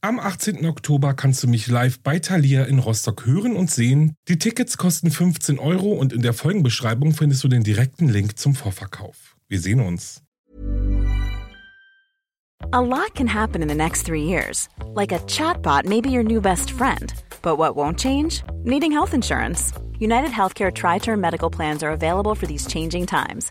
Am 18. Oktober kannst du mich live bei Thalia in Rostock hören und sehen. Die Tickets kosten 15 Euro und in der Folgenbeschreibung findest du den direkten Link zum Vorverkauf. Wir sehen uns. A lot can happen in the next three years. Like a chatbot may be your new best friend. But what won't change? Needing health insurance. United Healthcare Tri Term Medical Plans are available for these changing times.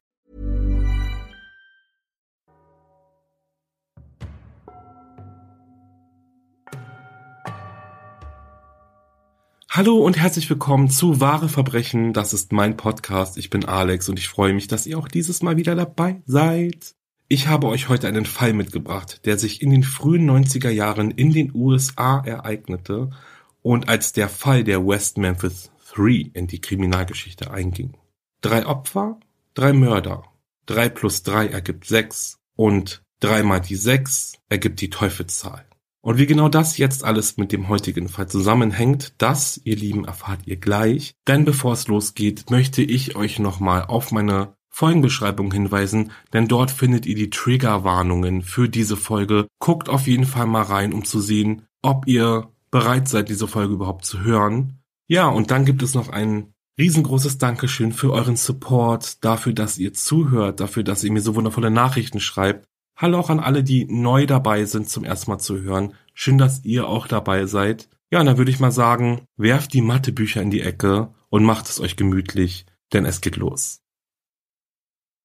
Hallo und herzlich willkommen zu Wahre Verbrechen. Das ist mein Podcast. Ich bin Alex und ich freue mich, dass ihr auch dieses Mal wieder dabei seid. Ich habe euch heute einen Fall mitgebracht, der sich in den frühen 90er Jahren in den USA ereignete und als der Fall der West Memphis 3 in die Kriminalgeschichte einging. Drei Opfer, drei Mörder. Drei plus drei ergibt sechs und dreimal die sechs ergibt die Teufelszahl. Und wie genau das jetzt alles mit dem heutigen Fall zusammenhängt, das, ihr Lieben, erfahrt ihr gleich. Denn bevor es losgeht, möchte ich euch nochmal auf meine Folgenbeschreibung hinweisen, denn dort findet ihr die Triggerwarnungen für diese Folge. Guckt auf jeden Fall mal rein, um zu sehen, ob ihr bereit seid, diese Folge überhaupt zu hören. Ja, und dann gibt es noch ein riesengroßes Dankeschön für euren Support, dafür, dass ihr zuhört, dafür, dass ihr mir so wundervolle Nachrichten schreibt. Hallo auch an alle, die neu dabei sind, zum ersten Mal zu hören. Schön, dass ihr auch dabei seid. Ja, und dann würde ich mal sagen, werft die Mathebücher in die Ecke und macht es euch gemütlich, denn es geht los.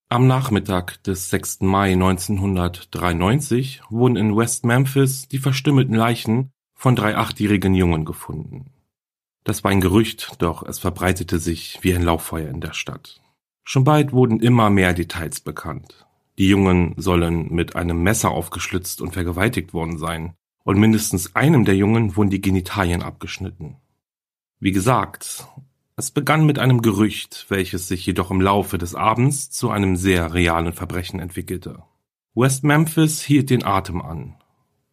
Am Nachmittag des 6. Mai 1993 wurden in West Memphis die verstümmelten Leichen von drei achtjährigen Jungen gefunden. Das war ein Gerücht, doch es verbreitete sich wie ein Lauffeuer in der Stadt. Schon bald wurden immer mehr Details bekannt. Die Jungen sollen mit einem Messer aufgeschlitzt und vergewaltigt worden sein, und mindestens einem der Jungen wurden die Genitalien abgeschnitten. Wie gesagt, es begann mit einem Gerücht, welches sich jedoch im Laufe des Abends zu einem sehr realen Verbrechen entwickelte. West Memphis hielt den Atem an,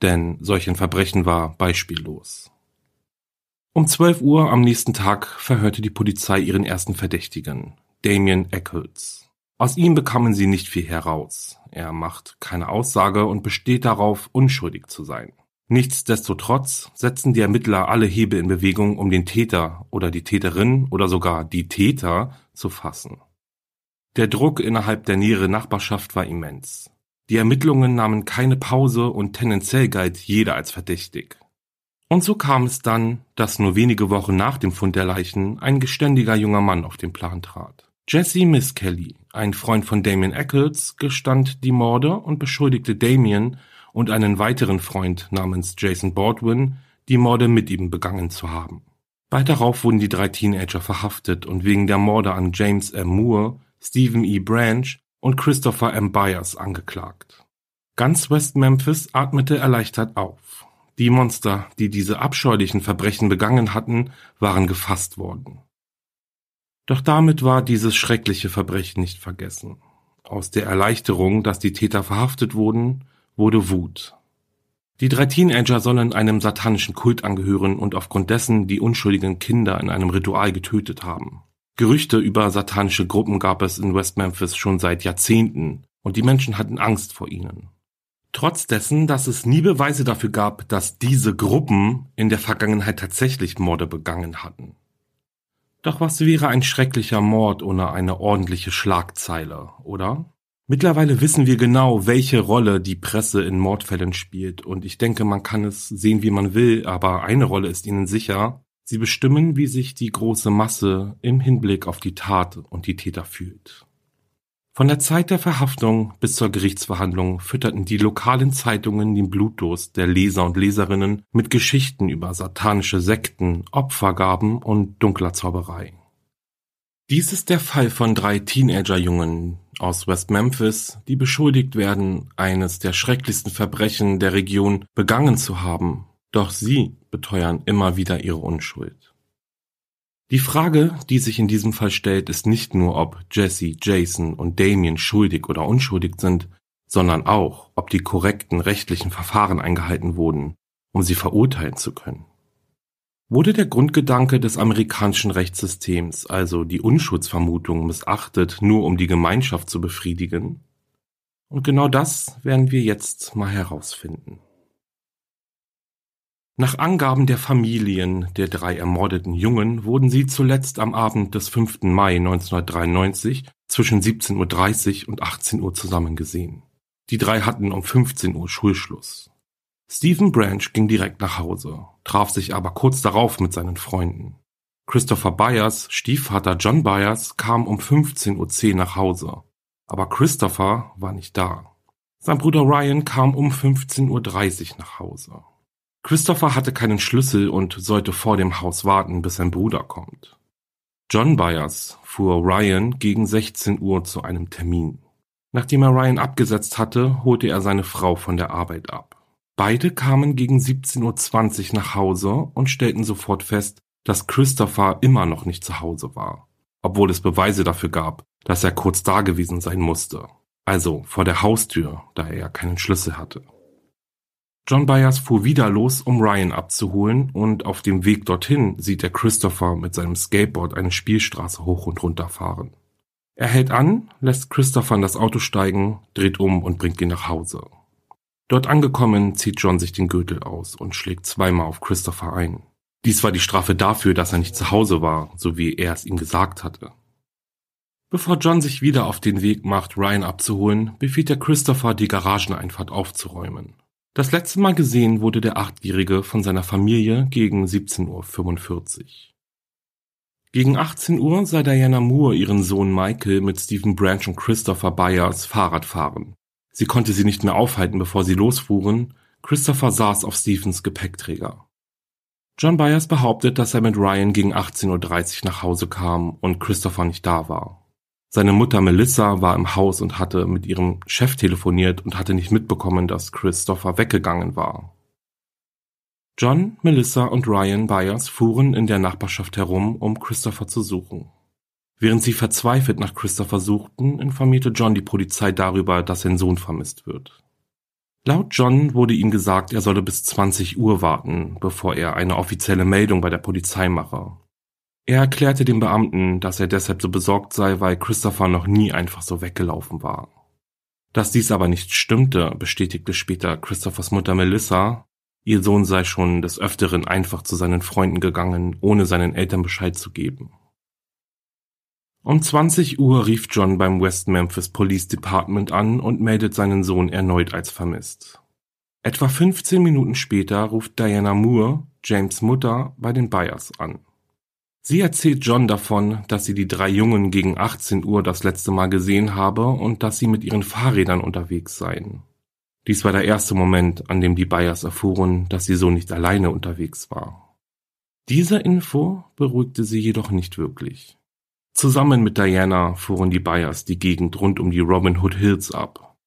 denn solch ein Verbrechen war beispiellos. Um 12 Uhr am nächsten Tag verhörte die Polizei ihren ersten Verdächtigen, Damien Eccles. Aus ihm bekamen sie nicht viel heraus. Er macht keine Aussage und besteht darauf, unschuldig zu sein. Nichtsdestotrotz setzen die Ermittler alle Hebel in Bewegung, um den Täter oder die Täterin oder sogar die Täter zu fassen. Der Druck innerhalb der näheren Nachbarschaft war immens. Die Ermittlungen nahmen keine Pause und tendenziell galt jeder als verdächtig. Und so kam es dann, dass nur wenige Wochen nach dem Fund der Leichen ein geständiger junger Mann auf den Plan trat. Jesse Miss Kelly, ein Freund von Damien Eccles, gestand die Morde und beschuldigte Damien und einen weiteren Freund namens Jason Baldwin, die Morde mit ihm begangen zu haben. Bald darauf wurden die drei Teenager verhaftet und wegen der Morde an James M. Moore, Stephen E. Branch und Christopher M. Byers angeklagt. Ganz West Memphis atmete erleichtert auf. Die Monster, die diese abscheulichen Verbrechen begangen hatten, waren gefasst worden. Doch damit war dieses schreckliche Verbrechen nicht vergessen. Aus der Erleichterung, dass die Täter verhaftet wurden, wurde Wut. Die drei Teenager sollen einem satanischen Kult angehören und aufgrund dessen die unschuldigen Kinder in einem Ritual getötet haben. Gerüchte über satanische Gruppen gab es in West Memphis schon seit Jahrzehnten und die Menschen hatten Angst vor ihnen. Trotz dessen, dass es nie Beweise dafür gab, dass diese Gruppen in der Vergangenheit tatsächlich Morde begangen hatten. Doch was wäre ein schrecklicher Mord ohne eine ordentliche Schlagzeile, oder? Mittlerweile wissen wir genau, welche Rolle die Presse in Mordfällen spielt, und ich denke, man kann es sehen, wie man will, aber eine Rolle ist ihnen sicher. Sie bestimmen, wie sich die große Masse im Hinblick auf die Tat und die Täter fühlt. Von der Zeit der Verhaftung bis zur Gerichtsverhandlung fütterten die lokalen Zeitungen den Blutdurst der Leser und Leserinnen mit Geschichten über satanische Sekten, Opfergaben und dunkler Zauberei. Dies ist der Fall von drei Teenagerjungen aus West Memphis, die beschuldigt werden, eines der schrecklichsten Verbrechen der Region begangen zu haben, doch sie beteuern immer wieder ihre Unschuld. Die Frage, die sich in diesem Fall stellt, ist nicht nur, ob Jesse, Jason und Damien schuldig oder unschuldig sind, sondern auch, ob die korrekten rechtlichen Verfahren eingehalten wurden, um sie verurteilen zu können. Wurde der Grundgedanke des amerikanischen Rechtssystems, also die Unschuldsvermutung, missachtet, nur um die Gemeinschaft zu befriedigen? Und genau das werden wir jetzt mal herausfinden. Nach Angaben der Familien der drei ermordeten Jungen wurden sie zuletzt am Abend des 5. Mai 1993 zwischen 17.30 Uhr und 18 Uhr zusammen gesehen. Die drei hatten um 15 Uhr Schulschluss. Stephen Branch ging direkt nach Hause, traf sich aber kurz darauf mit seinen Freunden. Christopher Byers, Stiefvater John Byers, kam um 15.10 Uhr nach Hause. Aber Christopher war nicht da. Sein Bruder Ryan kam um 15.30 Uhr nach Hause. Christopher hatte keinen Schlüssel und sollte vor dem Haus warten, bis sein Bruder kommt. John Byers fuhr Ryan gegen 16 Uhr zu einem Termin. Nachdem er Ryan abgesetzt hatte, holte er seine Frau von der Arbeit ab. Beide kamen gegen 17.20 Uhr nach Hause und stellten sofort fest, dass Christopher immer noch nicht zu Hause war, obwohl es Beweise dafür gab, dass er kurz da gewesen sein musste. Also vor der Haustür, da er ja keinen Schlüssel hatte. John Byers fuhr wieder los, um Ryan abzuholen, und auf dem Weg dorthin sieht er Christopher mit seinem Skateboard eine Spielstraße hoch und runter fahren. Er hält an, lässt Christopher in das Auto steigen, dreht um und bringt ihn nach Hause. Dort angekommen, zieht John sich den Gürtel aus und schlägt zweimal auf Christopher ein. Dies war die Strafe dafür, dass er nicht zu Hause war, so wie er es ihm gesagt hatte. Bevor John sich wieder auf den Weg macht, Ryan abzuholen, befiehlt er Christopher, die Garageneinfahrt aufzuräumen. Das letzte Mal gesehen wurde der Achtjährige von seiner Familie gegen 17.45 Uhr. Gegen 18 Uhr sah Diana Moore ihren Sohn Michael mit Stephen Branch und Christopher Byers Fahrrad fahren. Sie konnte sie nicht mehr aufhalten, bevor sie losfuhren. Christopher saß auf Stephens Gepäckträger. John Byers behauptet, dass er mit Ryan gegen 18.30 Uhr nach Hause kam und Christopher nicht da war. Seine Mutter Melissa war im Haus und hatte mit ihrem Chef telefoniert und hatte nicht mitbekommen, dass Christopher weggegangen war. John, Melissa und Ryan Byers fuhren in der Nachbarschaft herum, um Christopher zu suchen. Während sie verzweifelt nach Christopher suchten, informierte John die Polizei darüber, dass sein Sohn vermisst wird. Laut John wurde ihm gesagt, er solle bis 20 Uhr warten, bevor er eine offizielle Meldung bei der Polizei mache. Er erklärte dem Beamten, dass er deshalb so besorgt sei, weil Christopher noch nie einfach so weggelaufen war. Dass dies aber nicht stimmte, bestätigte später Christophers Mutter Melissa, ihr Sohn sei schon des Öfteren einfach zu seinen Freunden gegangen, ohne seinen Eltern Bescheid zu geben. Um 20 Uhr rief John beim West Memphis Police Department an und meldet seinen Sohn erneut als vermisst. Etwa 15 Minuten später ruft Diana Moore, James Mutter, bei den Byers an. Sie erzählt John davon, dass sie die drei Jungen gegen 18 Uhr das letzte Mal gesehen habe und dass sie mit ihren Fahrrädern unterwegs seien. Dies war der erste Moment, an dem die Byers erfuhren, dass sie so nicht alleine unterwegs war. Diese Info beruhigte sie jedoch nicht wirklich. Zusammen mit Diana fuhren die Byers die Gegend rund um die Robin Hood Hills ab.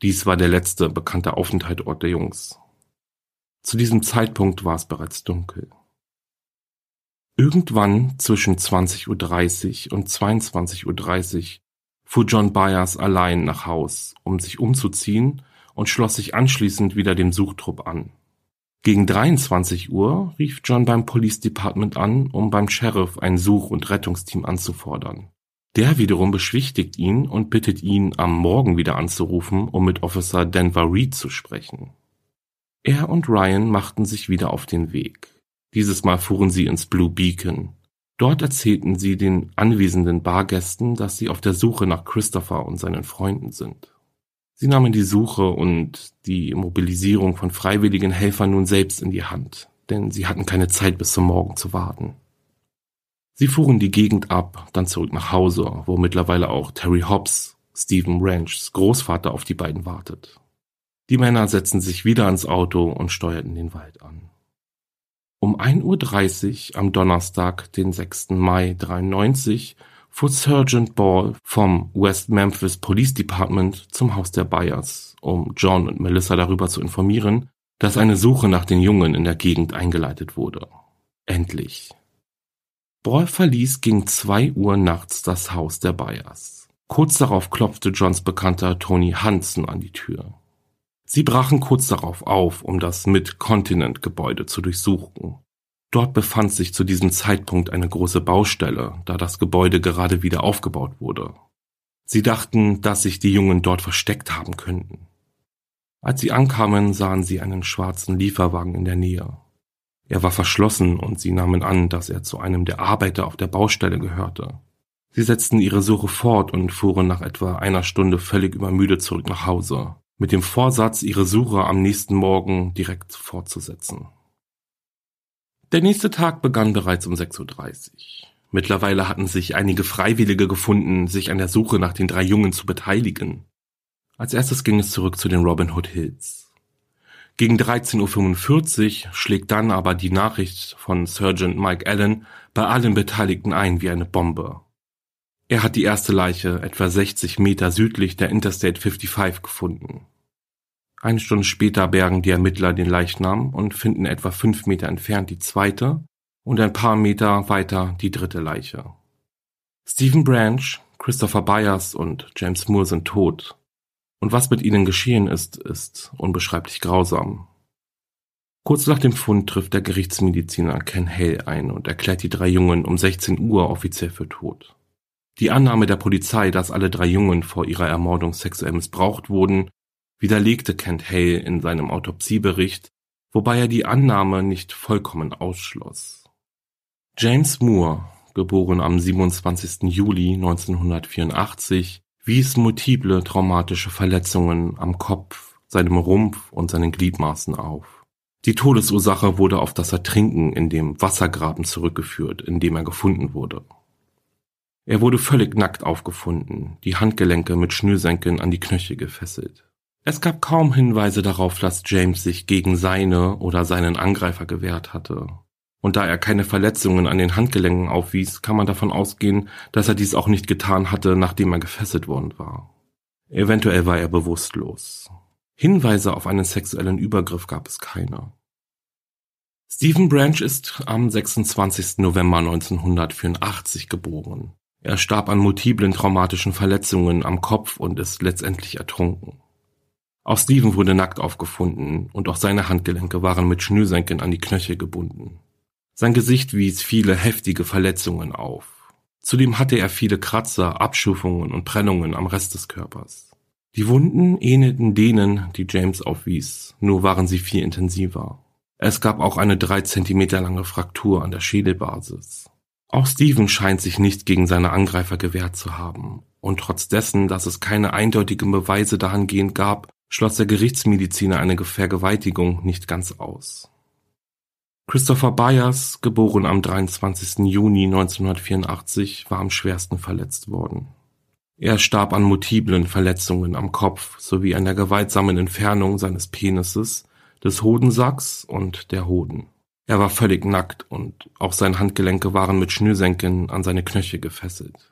Dies war der letzte bekannte Aufenthaltsort der Jungs. Zu diesem Zeitpunkt war es bereits dunkel. Irgendwann zwischen 20.30 Uhr und 22.30 Uhr fuhr John Byers allein nach Haus, um sich umzuziehen und schloss sich anschließend wieder dem Suchtrupp an. Gegen 23 Uhr rief John beim Police Department an, um beim Sheriff ein Such- und Rettungsteam anzufordern. Der wiederum beschwichtigt ihn und bittet ihn, am Morgen wieder anzurufen, um mit Officer Denver Reed zu sprechen. Er und Ryan machten sich wieder auf den Weg. Dieses Mal fuhren sie ins Blue Beacon. Dort erzählten sie den anwesenden Bargästen, dass sie auf der Suche nach Christopher und seinen Freunden sind. Sie nahmen die Suche und die Mobilisierung von freiwilligen Helfern nun selbst in die Hand, denn sie hatten keine Zeit bis zum Morgen zu warten. Sie fuhren die Gegend ab, dann zurück nach Hause, wo mittlerweile auch Terry Hobbs, Stephen Ranchs Großvater, auf die beiden wartet. Die Männer setzen sich wieder ans Auto und steuerten den Wald an. Um 1.30 Uhr am Donnerstag, den 6. Mai 93, fuhr Sergeant Ball vom West Memphis Police Department zum Haus der Byers, um John und Melissa darüber zu informieren, dass eine Suche nach den Jungen in der Gegend eingeleitet wurde. Endlich. Ball verließ gegen zwei Uhr nachts das Haus der Byers. Kurz darauf klopfte Johns Bekannter Tony Hansen an die Tür. Sie brachen kurz darauf auf, um das Mid-Continent-Gebäude zu durchsuchen. Dort befand sich zu diesem Zeitpunkt eine große Baustelle, da das Gebäude gerade wieder aufgebaut wurde. Sie dachten, dass sich die Jungen dort versteckt haben könnten. Als sie ankamen, sahen sie einen schwarzen Lieferwagen in der Nähe. Er war verschlossen und sie nahmen an, dass er zu einem der Arbeiter auf der Baustelle gehörte. Sie setzten ihre Suche fort und fuhren nach etwa einer Stunde völlig übermüdet zurück nach Hause, mit dem Vorsatz, ihre Suche am nächsten Morgen direkt fortzusetzen. Der nächste Tag begann bereits um 6.30 Uhr. Mittlerweile hatten sich einige Freiwillige gefunden, sich an der Suche nach den drei Jungen zu beteiligen. Als erstes ging es zurück zu den Robin Hood Hills. Gegen 13.45 Uhr schlägt dann aber die Nachricht von Sergeant Mike Allen bei allen Beteiligten ein wie eine Bombe. Er hat die erste Leiche etwa 60 Meter südlich der Interstate 55 gefunden. Eine Stunde später bergen die Ermittler den Leichnam und finden etwa fünf Meter entfernt die zweite und ein paar Meter weiter die dritte Leiche. Stephen Branch, Christopher Byers und James Moore sind tot und was mit ihnen geschehen ist, ist unbeschreiblich grausam. Kurz nach dem Fund trifft der Gerichtsmediziner Ken Hale ein und erklärt die drei Jungen um 16 Uhr offiziell für tot. Die Annahme der Polizei, dass alle drei Jungen vor ihrer Ermordung sexuell missbraucht wurden, widerlegte Kent Hale in seinem Autopsiebericht, wobei er die Annahme nicht vollkommen ausschloss. James Moore, geboren am 27. Juli 1984, wies multiple traumatische Verletzungen am Kopf, seinem Rumpf und seinen Gliedmaßen auf. Die Todesursache wurde auf das Ertrinken in dem Wassergraben zurückgeführt, in dem er gefunden wurde. Er wurde völlig nackt aufgefunden, die Handgelenke mit Schnürsenkeln an die Knöchel gefesselt. Es gab kaum Hinweise darauf, dass James sich gegen seine oder seinen Angreifer gewehrt hatte. Und da er keine Verletzungen an den Handgelenken aufwies, kann man davon ausgehen, dass er dies auch nicht getan hatte, nachdem er gefesselt worden war. Eventuell war er bewusstlos. Hinweise auf einen sexuellen Übergriff gab es keine. Stephen Branch ist am 26. November 1984 geboren. Er starb an multiplen traumatischen Verletzungen am Kopf und ist letztendlich ertrunken. Auch Stephen wurde nackt aufgefunden und auch seine Handgelenke waren mit Schnürsenkeln an die Knöchel gebunden. Sein Gesicht wies viele heftige Verletzungen auf. Zudem hatte er viele Kratzer, Abschufungen und Prellungen am Rest des Körpers. Die Wunden ähnelten denen, die James aufwies, nur waren sie viel intensiver. Es gab auch eine drei Zentimeter lange Fraktur an der Schädelbasis. Auch Steven scheint sich nicht gegen seine Angreifer gewehrt zu haben, und trotz dessen, dass es keine eindeutigen Beweise dahingehend gab, schloss der Gerichtsmediziner eine Vergewaltigung nicht ganz aus. Christopher Byers, geboren am 23. Juni 1984, war am schwersten verletzt worden. Er starb an multiplen Verletzungen am Kopf sowie an der gewaltsamen Entfernung seines Penises, des Hodensacks und der Hoden. Er war völlig nackt und auch seine Handgelenke waren mit Schnürsenkeln an seine Knöchel gefesselt.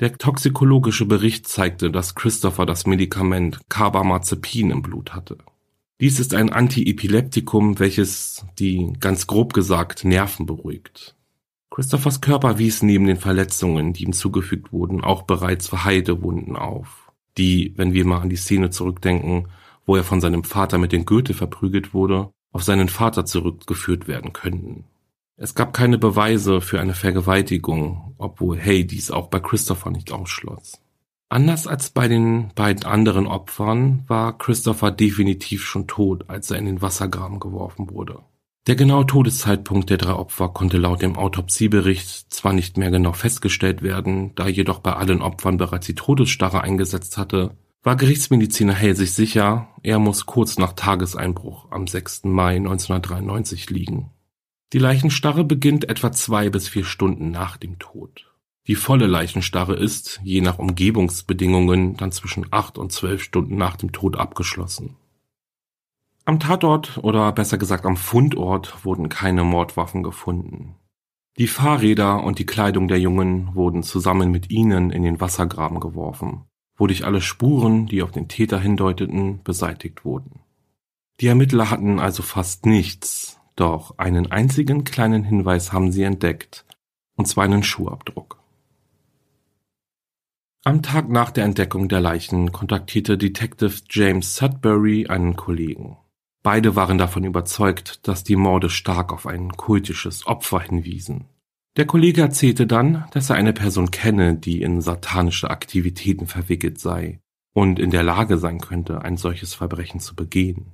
Der toxikologische Bericht zeigte, dass Christopher das Medikament Carbamazepin im Blut hatte. Dies ist ein Antiepileptikum, welches die, ganz grob gesagt, Nerven beruhigt. Christophers Körper wies neben den Verletzungen, die ihm zugefügt wurden, auch bereits verheilte auf, die, wenn wir mal an die Szene zurückdenken, wo er von seinem Vater mit den Goethe verprügelt wurde, auf seinen Vater zurückgeführt werden könnten. Es gab keine Beweise für eine Vergewaltigung, obwohl Hay dies auch bei Christopher nicht ausschloss. Anders als bei den beiden anderen Opfern war Christopher definitiv schon tot, als er in den Wassergraben geworfen wurde. Der genaue Todeszeitpunkt der drei Opfer konnte laut dem Autopsiebericht zwar nicht mehr genau festgestellt werden, da jedoch bei allen Opfern bereits die Todesstarre eingesetzt hatte, war Gerichtsmediziner Hell sich sicher, er muss kurz nach Tageseinbruch am 6. Mai 1993 liegen. Die Leichenstarre beginnt etwa zwei bis vier Stunden nach dem Tod. Die volle Leichenstarre ist, je nach Umgebungsbedingungen, dann zwischen acht und zwölf Stunden nach dem Tod abgeschlossen. Am Tatort oder besser gesagt am Fundort wurden keine Mordwaffen gefunden. Die Fahrräder und die Kleidung der Jungen wurden zusammen mit ihnen in den Wassergraben geworfen, wodurch alle Spuren, die auf den Täter hindeuteten, beseitigt wurden. Die Ermittler hatten also fast nichts, doch einen einzigen kleinen Hinweis haben sie entdeckt, und zwar einen Schuhabdruck. Am Tag nach der Entdeckung der Leichen kontaktierte Detective James Sudbury einen Kollegen. Beide waren davon überzeugt, dass die Morde stark auf ein kultisches Opfer hinwiesen. Der Kollege erzählte dann, dass er eine Person kenne, die in satanische Aktivitäten verwickelt sei und in der Lage sein könnte, ein solches Verbrechen zu begehen.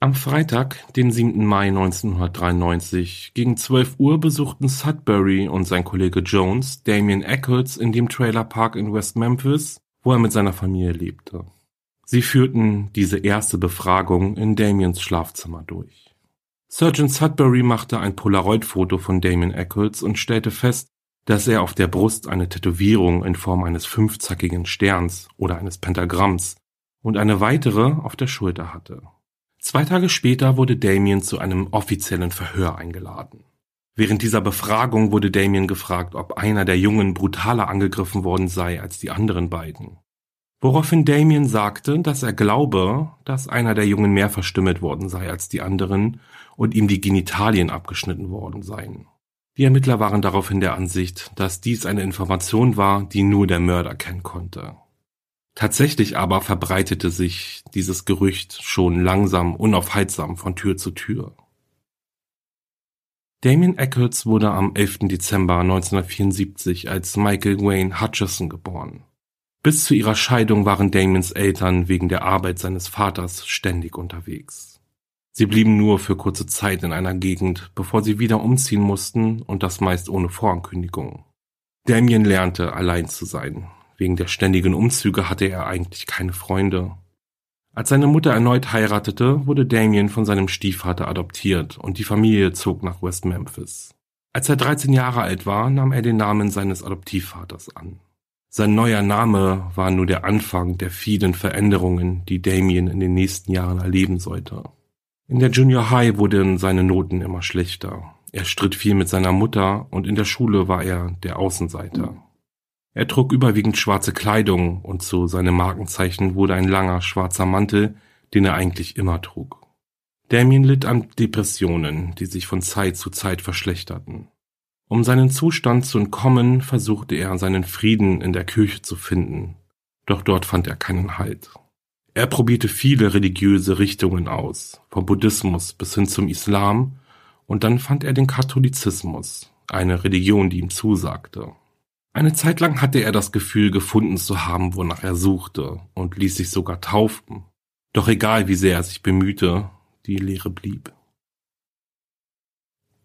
Am Freitag, den 7. Mai 1993, gegen 12 Uhr besuchten Sudbury und sein Kollege Jones Damien Eccles in dem Trailerpark in West Memphis, wo er mit seiner Familie lebte. Sie führten diese erste Befragung in Damiens Schlafzimmer durch. Sergeant Sudbury machte ein Polaroid-Foto von Damien Eccles und stellte fest, dass er auf der Brust eine Tätowierung in Form eines fünfzackigen Sterns oder eines Pentagramms und eine weitere auf der Schulter hatte. Zwei Tage später wurde Damien zu einem offiziellen Verhör eingeladen. Während dieser Befragung wurde Damien gefragt, ob einer der Jungen brutaler angegriffen worden sei als die anderen beiden. Woraufhin Damien sagte, dass er glaube, dass einer der Jungen mehr verstümmelt worden sei als die anderen und ihm die Genitalien abgeschnitten worden seien. Die Ermittler waren daraufhin der Ansicht, dass dies eine Information war, die nur der Mörder kennen konnte. Tatsächlich aber verbreitete sich dieses Gerücht schon langsam unaufhaltsam von Tür zu Tür. Damien Eccles wurde am 11. Dezember 1974 als Michael Wayne Hutchison geboren. Bis zu ihrer Scheidung waren Damiens Eltern wegen der Arbeit seines Vaters ständig unterwegs. Sie blieben nur für kurze Zeit in einer Gegend, bevor sie wieder umziehen mussten und das meist ohne Vorankündigung. Damien lernte allein zu sein, Wegen der ständigen Umzüge hatte er eigentlich keine Freunde. Als seine Mutter erneut heiratete, wurde Damien von seinem Stiefvater adoptiert und die Familie zog nach West Memphis. Als er 13 Jahre alt war, nahm er den Namen seines Adoptivvaters an. Sein neuer Name war nur der Anfang der vielen Veränderungen, die Damien in den nächsten Jahren erleben sollte. In der Junior High wurden seine Noten immer schlechter. Er stritt viel mit seiner Mutter und in der Schule war er der Außenseiter. Er trug überwiegend schwarze Kleidung und zu seinem Markenzeichen wurde ein langer schwarzer Mantel, den er eigentlich immer trug. Damien litt an Depressionen, die sich von Zeit zu Zeit verschlechterten. Um seinen Zustand zu entkommen, versuchte er seinen Frieden in der Kirche zu finden, doch dort fand er keinen Halt. Er probierte viele religiöse Richtungen aus, vom Buddhismus bis hin zum Islam, und dann fand er den Katholizismus, eine Religion, die ihm zusagte. Eine Zeit lang hatte er das Gefühl gefunden zu haben, wonach er suchte, und ließ sich sogar taufen. Doch egal wie sehr er sich bemühte, die Lehre blieb.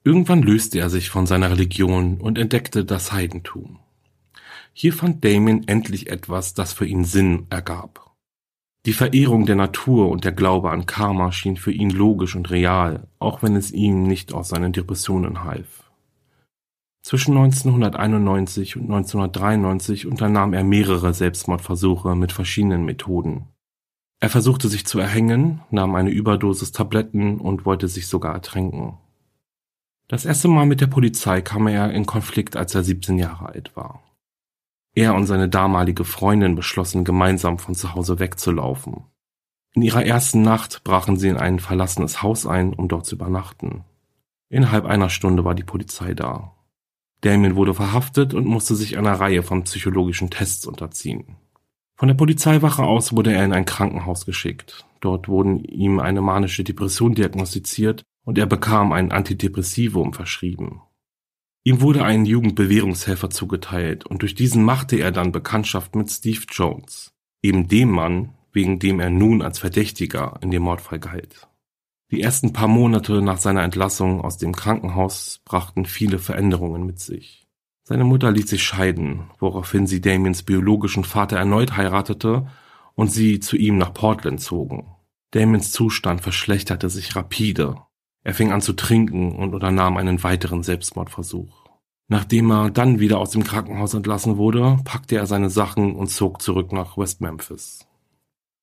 Irgendwann löste er sich von seiner Religion und entdeckte das Heidentum. Hier fand Damien endlich etwas, das für ihn Sinn ergab. Die Verehrung der Natur und der Glaube an Karma schien für ihn logisch und real, auch wenn es ihm nicht aus seinen Depressionen half. Zwischen 1991 und 1993 unternahm er mehrere Selbstmordversuche mit verschiedenen Methoden. Er versuchte sich zu erhängen, nahm eine Überdosis Tabletten und wollte sich sogar ertränken. Das erste Mal mit der Polizei kam er in Konflikt, als er 17 Jahre alt war. Er und seine damalige Freundin beschlossen, gemeinsam von zu Hause wegzulaufen. In ihrer ersten Nacht brachen sie in ein verlassenes Haus ein, um dort zu übernachten. Innerhalb einer Stunde war die Polizei da. Damien wurde verhaftet und musste sich einer Reihe von psychologischen Tests unterziehen. Von der Polizeiwache aus wurde er in ein Krankenhaus geschickt. Dort wurden ihm eine manische Depression diagnostiziert und er bekam ein Antidepressivum verschrieben. Ihm wurde ein Jugendbewährungshelfer zugeteilt und durch diesen machte er dann Bekanntschaft mit Steve Jones, eben dem Mann, wegen dem er nun als Verdächtiger in dem Mordfall galt. Die ersten paar Monate nach seiner Entlassung aus dem Krankenhaus brachten viele Veränderungen mit sich. Seine Mutter ließ sich scheiden, woraufhin sie Damiens biologischen Vater erneut heiratete und sie zu ihm nach Portland zogen. Damiens Zustand verschlechterte sich rapide. Er fing an zu trinken und unternahm einen weiteren Selbstmordversuch. Nachdem er dann wieder aus dem Krankenhaus entlassen wurde, packte er seine Sachen und zog zurück nach West Memphis.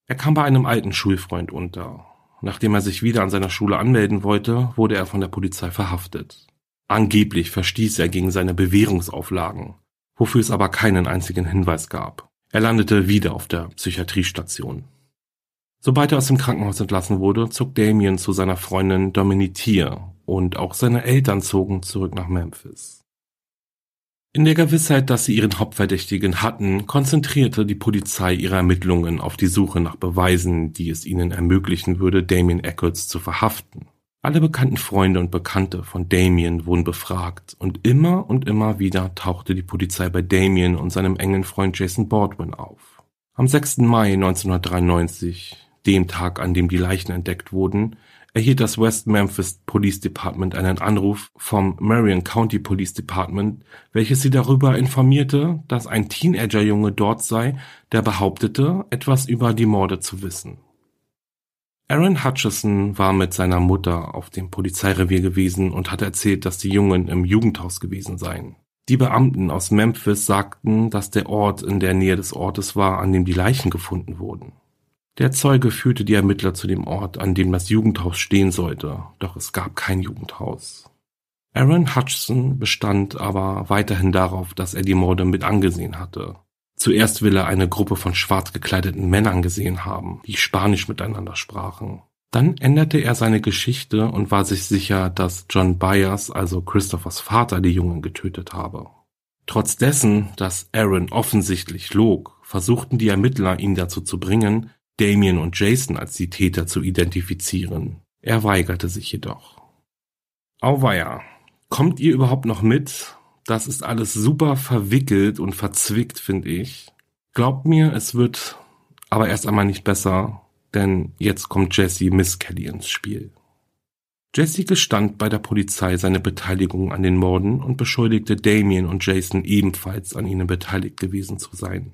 Er kam bei einem alten Schulfreund unter. Nachdem er sich wieder an seiner Schule anmelden wollte, wurde er von der Polizei verhaftet. Angeblich verstieß er gegen seine Bewährungsauflagen, wofür es aber keinen einzigen Hinweis gab. Er landete wieder auf der Psychiatriestation. Sobald er aus dem Krankenhaus entlassen wurde, zog Damien zu seiner Freundin Dominique und auch seine Eltern zogen zurück nach Memphis. In der Gewissheit, dass sie ihren Hauptverdächtigen hatten, konzentrierte die Polizei ihre Ermittlungen auf die Suche nach Beweisen, die es ihnen ermöglichen würde, Damien Eccles zu verhaften. Alle bekannten Freunde und Bekannte von Damien wurden befragt und immer und immer wieder tauchte die Polizei bei Damien und seinem engen Freund Jason Baldwin auf. Am 6. Mai 1993, dem Tag, an dem die Leichen entdeckt wurden, erhielt das West Memphis Police Department einen Anruf vom Marion County Police Department, welches sie darüber informierte, dass ein Teenagerjunge dort sei, der behauptete, etwas über die Morde zu wissen. Aaron Hutchison war mit seiner Mutter auf dem Polizeirevier gewesen und hatte erzählt, dass die Jungen im Jugendhaus gewesen seien. Die Beamten aus Memphis sagten, dass der Ort in der Nähe des Ortes war, an dem die Leichen gefunden wurden. Der Zeuge führte die Ermittler zu dem Ort, an dem das Jugendhaus stehen sollte, doch es gab kein Jugendhaus. Aaron Hutchison bestand aber weiterhin darauf, dass er die Morde mit angesehen hatte. Zuerst will er eine Gruppe von schwarz gekleideten Männern gesehen haben, die Spanisch miteinander sprachen. Dann änderte er seine Geschichte und war sich sicher, dass John Byers, also Christophers Vater, die Jungen getötet habe. Trotz dessen, dass Aaron offensichtlich log, versuchten die Ermittler ihn dazu zu bringen, Damien und Jason als die Täter zu identifizieren. Er weigerte sich jedoch. Auweia, kommt ihr überhaupt noch mit? Das ist alles super verwickelt und verzwickt, finde ich. Glaubt mir, es wird aber erst einmal nicht besser, denn jetzt kommt Jesse Miss Kelly ins Spiel. Jesse gestand bei der Polizei seine Beteiligung an den Morden und beschuldigte Damien und Jason ebenfalls an ihnen beteiligt gewesen zu sein.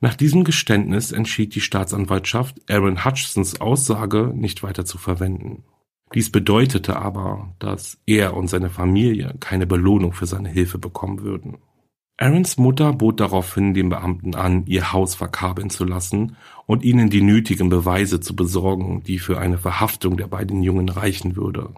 Nach diesem Geständnis entschied die Staatsanwaltschaft, Aaron Hutchisons Aussage nicht weiter zu verwenden. Dies bedeutete aber, dass er und seine Familie keine Belohnung für seine Hilfe bekommen würden. Aarons Mutter bot daraufhin den Beamten an, ihr Haus verkabeln zu lassen und ihnen die nötigen Beweise zu besorgen, die für eine Verhaftung der beiden Jungen reichen würde.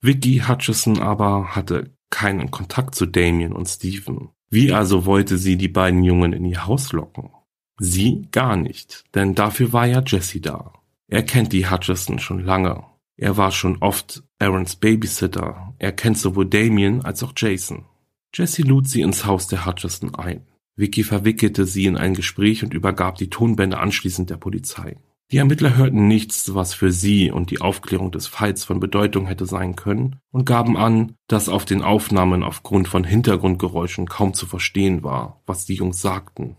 Vicky Hutchison aber hatte keinen Kontakt zu Damien und Stephen. Wie also wollte sie die beiden Jungen in ihr Haus locken? Sie gar nicht, denn dafür war ja Jesse da. Er kennt die Hutchison schon lange. Er war schon oft Aarons Babysitter. Er kennt sowohl Damien als auch Jason. Jesse lud sie ins Haus der Hutchison ein. Vicky verwickelte sie in ein Gespräch und übergab die Tonbänder anschließend der Polizei. Die Ermittler hörten nichts, was für sie und die Aufklärung des Falls von Bedeutung hätte sein können, und gaben an, dass auf den Aufnahmen aufgrund von Hintergrundgeräuschen kaum zu verstehen war, was die Jungs sagten.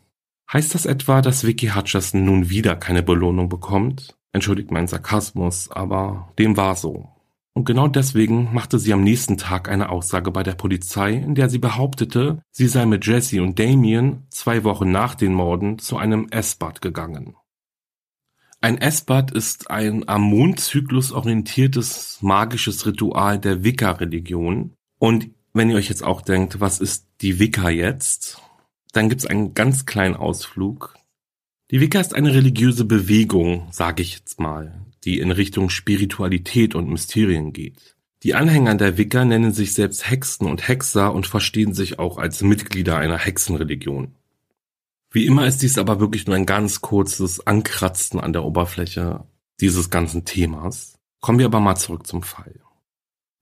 Heißt das etwa, dass Vicky Hutcherson nun wieder keine Belohnung bekommt? Entschuldigt meinen Sarkasmus, aber dem war so. Und genau deswegen machte sie am nächsten Tag eine Aussage bei der Polizei, in der sie behauptete, sie sei mit Jesse und Damien zwei Wochen nach den Morden zu einem Essbad gegangen. Ein Essbad ist ein am Mondzyklus orientiertes magisches Ritual der Wicca-Religion. Und wenn ihr euch jetzt auch denkt, was ist die Wicca jetzt? Dann gibt's einen ganz kleinen Ausflug. Die Wicca ist eine religiöse Bewegung, sage ich jetzt mal, die in Richtung Spiritualität und Mysterien geht. Die Anhänger der Wicca nennen sich selbst Hexen und Hexer und verstehen sich auch als Mitglieder einer Hexenreligion. Wie immer ist dies aber wirklich nur ein ganz kurzes Ankratzen an der Oberfläche dieses ganzen Themas. Kommen wir aber mal zurück zum Fall.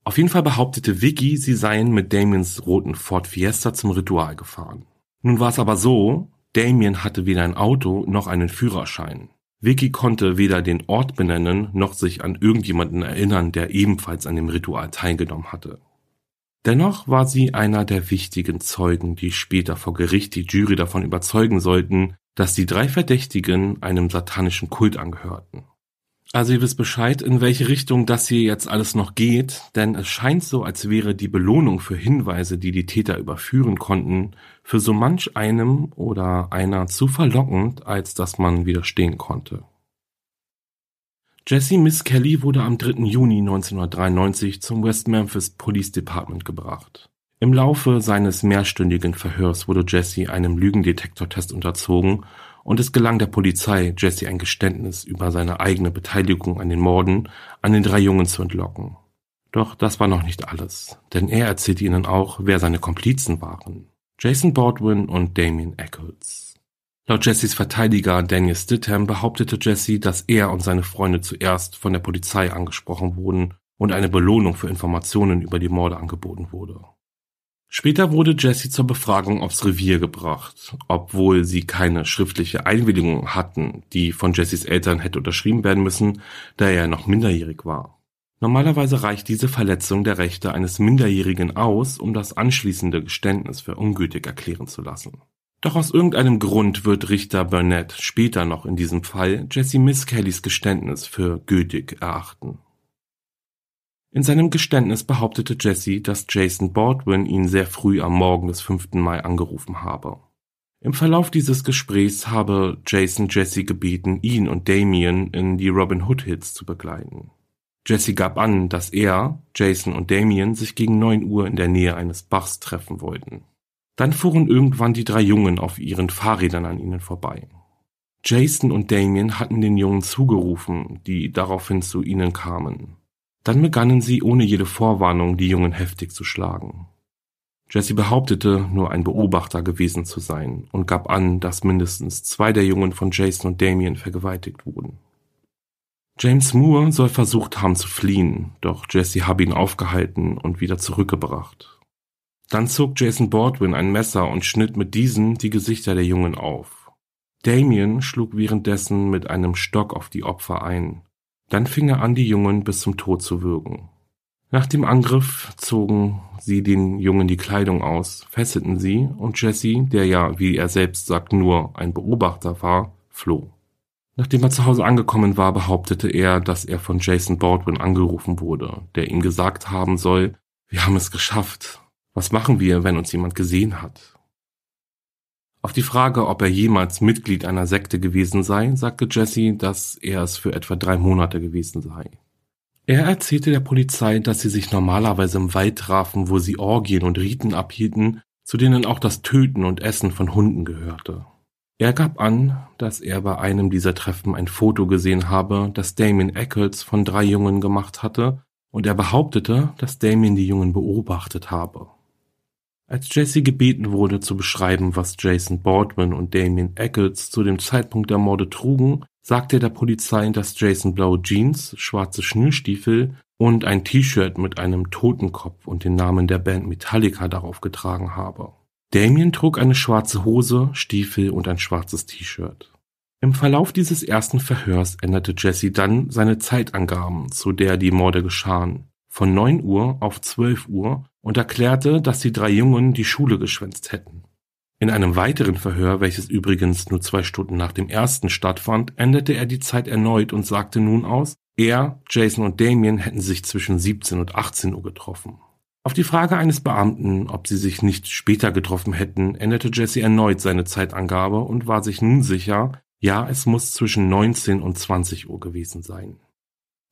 Auf jeden Fall behauptete Vicky, sie seien mit Damiens roten Ford Fiesta zum Ritual gefahren. Nun war es aber so, Damien hatte weder ein Auto noch einen Führerschein. Vicky konnte weder den Ort benennen noch sich an irgendjemanden erinnern, der ebenfalls an dem Ritual teilgenommen hatte. Dennoch war sie einer der wichtigen Zeugen, die später vor Gericht die Jury davon überzeugen sollten, dass die drei Verdächtigen einem satanischen Kult angehörten. Also ihr wisst Bescheid, in welche Richtung das hier jetzt alles noch geht, denn es scheint so, als wäre die Belohnung für Hinweise, die die Täter überführen konnten, für so manch einem oder einer zu verlockend, als dass man widerstehen konnte. Jesse Miss Kelly wurde am 3. Juni 1993 zum West Memphis Police Department gebracht. Im Laufe seines mehrstündigen Verhörs wurde Jesse einem Lügendetektortest unterzogen und es gelang der Polizei, Jesse ein Geständnis über seine eigene Beteiligung an den Morden an den drei Jungen zu entlocken. Doch das war noch nicht alles, denn er erzählte ihnen auch, wer seine Komplizen waren. Jason Baldwin und Damien Eccles. Laut Jessys Verteidiger Daniel Stidham behauptete Jesse, dass er und seine Freunde zuerst von der Polizei angesprochen wurden und eine Belohnung für Informationen über die Morde angeboten wurde. Später wurde Jesse zur Befragung aufs Revier gebracht, obwohl sie keine schriftliche Einwilligung hatten, die von Jessys Eltern hätte unterschrieben werden müssen, da er noch minderjährig war. Normalerweise reicht diese Verletzung der Rechte eines Minderjährigen aus, um das anschließende Geständnis für ungültig erklären zu lassen. Doch aus irgendeinem Grund wird Richter Burnett später noch in diesem Fall Jesse Miss Kellys Geständnis für gültig erachten. In seinem Geständnis behauptete Jesse, dass Jason Baldwin ihn sehr früh am Morgen des 5. Mai angerufen habe. Im Verlauf dieses Gesprächs habe Jason Jesse gebeten, ihn und Damien in die Robin Hood Hits zu begleiten. Jesse gab an, dass er, Jason und Damien sich gegen 9 Uhr in der Nähe eines Bachs treffen wollten. Dann fuhren irgendwann die drei Jungen auf ihren Fahrrädern an ihnen vorbei. Jason und Damien hatten den Jungen zugerufen, die daraufhin zu ihnen kamen. Dann begannen sie ohne jede Vorwarnung die Jungen heftig zu schlagen. Jesse behauptete, nur ein Beobachter gewesen zu sein und gab an, dass mindestens zwei der Jungen von Jason und Damien vergewaltigt wurden. James Moore soll versucht haben zu fliehen, doch Jesse habe ihn aufgehalten und wieder zurückgebracht. Dann zog Jason Baldwin ein Messer und schnitt mit diesem die Gesichter der Jungen auf. Damien schlug währenddessen mit einem Stock auf die Opfer ein, dann fing er an, die Jungen bis zum Tod zu würgen. Nach dem Angriff zogen sie den Jungen die Kleidung aus, fesselten sie und Jesse, der ja, wie er selbst sagt, nur ein Beobachter war, floh. Nachdem er zu Hause angekommen war, behauptete er, dass er von Jason Baldwin angerufen wurde, der ihm gesagt haben soll, wir haben es geschafft. Was machen wir, wenn uns jemand gesehen hat? Auf die Frage, ob er jemals Mitglied einer Sekte gewesen sei, sagte Jesse, dass er es für etwa drei Monate gewesen sei. Er erzählte der Polizei, dass sie sich normalerweise im Wald trafen, wo sie Orgien und Riten abhielten, zu denen auch das Töten und Essen von Hunden gehörte. Er gab an, dass er bei einem dieser Treffen ein Foto gesehen habe, das Damien Eccles von drei Jungen gemacht hatte, und er behauptete, dass Damien die Jungen beobachtet habe. Als Jesse gebeten wurde, zu beschreiben, was Jason Baldwin und Damien Eccles zu dem Zeitpunkt der Morde trugen, sagte er der Polizei, dass Jason blaue Jeans, schwarze Schnürstiefel und ein T-Shirt mit einem Totenkopf und den Namen der Band Metallica darauf getragen habe. Damien trug eine schwarze Hose, Stiefel und ein schwarzes T-Shirt. Im Verlauf dieses ersten Verhörs änderte Jesse dann seine Zeitangaben, zu der die Morde geschahen, von 9 Uhr auf 12 Uhr und erklärte, dass die drei Jungen die Schule geschwänzt hätten. In einem weiteren Verhör, welches übrigens nur zwei Stunden nach dem ersten stattfand, änderte er die Zeit erneut und sagte nun aus, er, Jason und Damien hätten sich zwischen 17 und 18 Uhr getroffen. Auf die Frage eines Beamten, ob sie sich nicht später getroffen hätten, änderte Jesse erneut seine Zeitangabe und war sich nun sicher, ja, es muss zwischen 19 und 20 Uhr gewesen sein.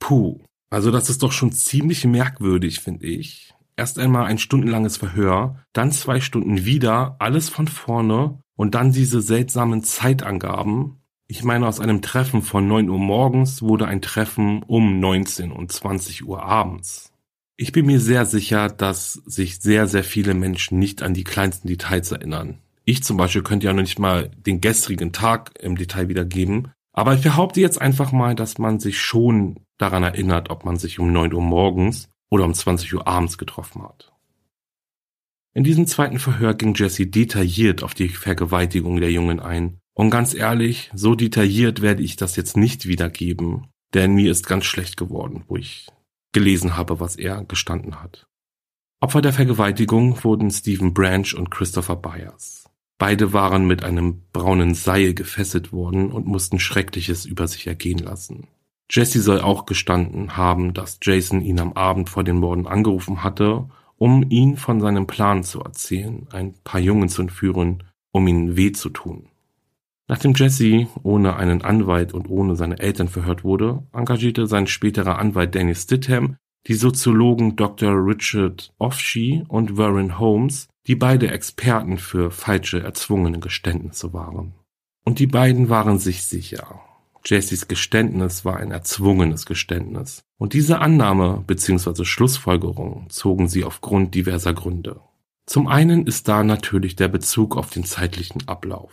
Puh, also das ist doch schon ziemlich merkwürdig, finde ich. Erst einmal ein stundenlanges Verhör, dann zwei Stunden wieder, alles von vorne und dann diese seltsamen Zeitangaben. Ich meine, aus einem Treffen von 9 Uhr morgens wurde ein Treffen um 19 und 20 Uhr abends. Ich bin mir sehr sicher, dass sich sehr, sehr viele Menschen nicht an die kleinsten Details erinnern. Ich zum Beispiel könnte ja noch nicht mal den gestrigen Tag im Detail wiedergeben. Aber ich behaupte jetzt einfach mal, dass man sich schon daran erinnert, ob man sich um 9 Uhr morgens oder um 20 Uhr abends getroffen hat. In diesem zweiten Verhör ging Jesse detailliert auf die Vergewaltigung der Jungen ein. Und ganz ehrlich, so detailliert werde ich das jetzt nicht wiedergeben, denn mir ist ganz schlecht geworden, wo ich gelesen habe, was er gestanden hat. Opfer der Vergewaltigung wurden Stephen Branch und Christopher Byers. Beide waren mit einem braunen Seil gefesselt worden und mussten Schreckliches über sich ergehen lassen. Jesse soll auch gestanden haben, dass Jason ihn am Abend vor den Morden angerufen hatte, um ihn von seinem Plan zu erzählen, ein paar Jungen zu entführen, um ihnen weh zu tun. Nachdem Jesse ohne einen Anwalt und ohne seine Eltern verhört wurde, engagierte sein späterer Anwalt Danny Stidham die Soziologen Dr. Richard Offshee und Warren Holmes, die beide Experten für falsche erzwungene Geständnisse waren. Und die beiden waren sich sicher. Jessys Geständnis war ein erzwungenes Geständnis. Und diese Annahme bzw. Schlussfolgerung zogen sie aufgrund diverser Gründe. Zum einen ist da natürlich der Bezug auf den zeitlichen Ablauf.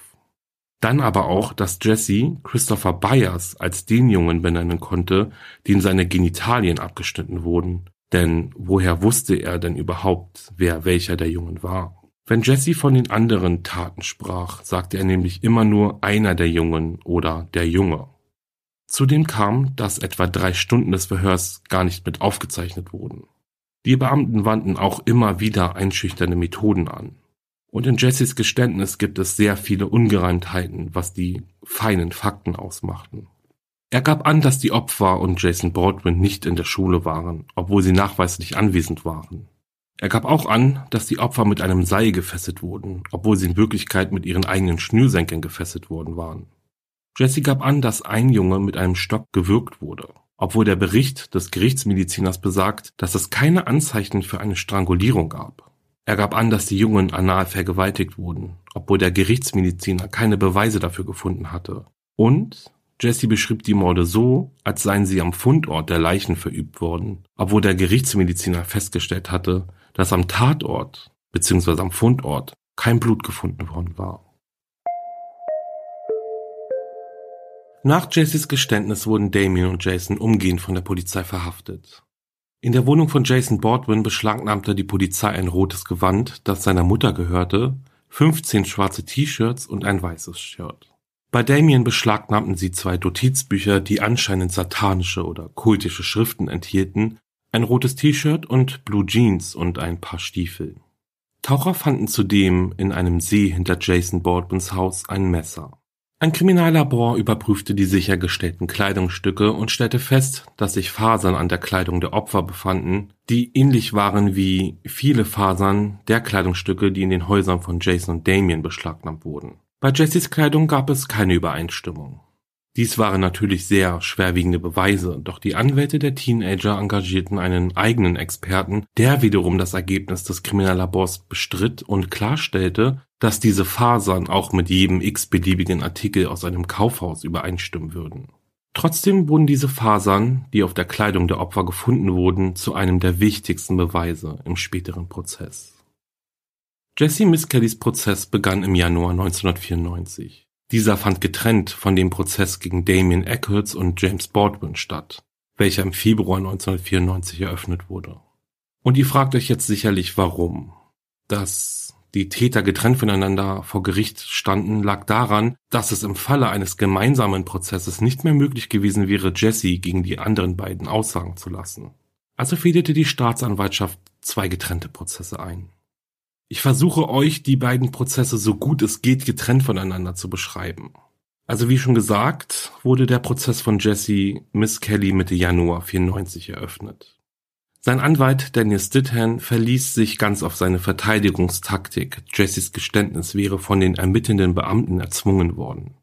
Dann aber auch, dass Jesse Christopher Byers als den Jungen benennen konnte, dem seine Genitalien abgeschnitten wurden. Denn woher wusste er denn überhaupt, wer welcher der Jungen war? Wenn Jesse von den anderen Taten sprach, sagte er nämlich immer nur einer der Jungen oder der Junge. Zudem kam, dass etwa drei Stunden des Verhörs gar nicht mit aufgezeichnet wurden. Die Beamten wandten auch immer wieder einschüchternde Methoden an. Und in Jessys Geständnis gibt es sehr viele Ungereimtheiten, was die feinen Fakten ausmachten. Er gab an, dass die Opfer und Jason Baldwin nicht in der Schule waren, obwohl sie nachweislich anwesend waren. Er gab auch an, dass die Opfer mit einem Seil gefesselt wurden, obwohl sie in Wirklichkeit mit ihren eigenen Schnürsenkeln gefesselt worden waren. Jesse gab an, dass ein Junge mit einem Stock gewürgt wurde obwohl der Bericht des Gerichtsmediziners besagt, dass es keine Anzeichen für eine Strangulierung gab. Er gab an, dass die Jungen anal vergewaltigt wurden, obwohl der Gerichtsmediziner keine Beweise dafür gefunden hatte. Und Jesse beschrieb die Morde so, als seien sie am Fundort der Leichen verübt worden, obwohl der Gerichtsmediziner festgestellt hatte, dass am Tatort bzw. am Fundort kein Blut gefunden worden war. Nach Jessys Geständnis wurden Damien und Jason umgehend von der Polizei verhaftet. In der Wohnung von Jason Baldwin beschlagnahmte die Polizei ein rotes Gewand, das seiner Mutter gehörte, 15 schwarze T-Shirts und ein weißes Shirt. Bei Damien beschlagnahmten sie zwei Notizbücher, die anscheinend satanische oder kultische Schriften enthielten, ein rotes T-Shirt und Blue Jeans und ein paar Stiefel. Taucher fanden zudem in einem See hinter Jason Baldwins Haus ein Messer. Ein Kriminallabor überprüfte die sichergestellten Kleidungsstücke und stellte fest, dass sich Fasern an der Kleidung der Opfer befanden, die ähnlich waren wie viele Fasern der Kleidungsstücke, die in den Häusern von Jason und Damien beschlagnahmt wurden. Bei Jessys Kleidung gab es keine Übereinstimmung. Dies waren natürlich sehr schwerwiegende Beweise, doch die Anwälte der Teenager engagierten einen eigenen Experten, der wiederum das Ergebnis des Kriminallabors bestritt und klarstellte, dass diese Fasern auch mit jedem x-beliebigen Artikel aus einem Kaufhaus übereinstimmen würden. Trotzdem wurden diese Fasern, die auf der Kleidung der Opfer gefunden wurden, zu einem der wichtigsten Beweise im späteren Prozess. Jesse Miss Kellys Prozess begann im Januar 1994. Dieser fand getrennt von dem Prozess gegen Damien Eccles und James Baldwin statt, welcher im Februar 1994 eröffnet wurde. Und ihr fragt euch jetzt sicherlich warum. Dass die Täter getrennt voneinander vor Gericht standen, lag daran, dass es im Falle eines gemeinsamen Prozesses nicht mehr möglich gewesen wäre, Jesse gegen die anderen beiden aussagen zu lassen. Also fädelte die Staatsanwaltschaft zwei getrennte Prozesse ein. Ich versuche euch die beiden Prozesse so gut es geht getrennt voneinander zu beschreiben. Also wie schon gesagt, wurde der Prozess von Jesse Miss Kelly Mitte Januar 94 eröffnet. Sein Anwalt Daniel Stithan verließ sich ganz auf seine Verteidigungstaktik. Jessys Geständnis wäre von den ermittelnden Beamten erzwungen worden.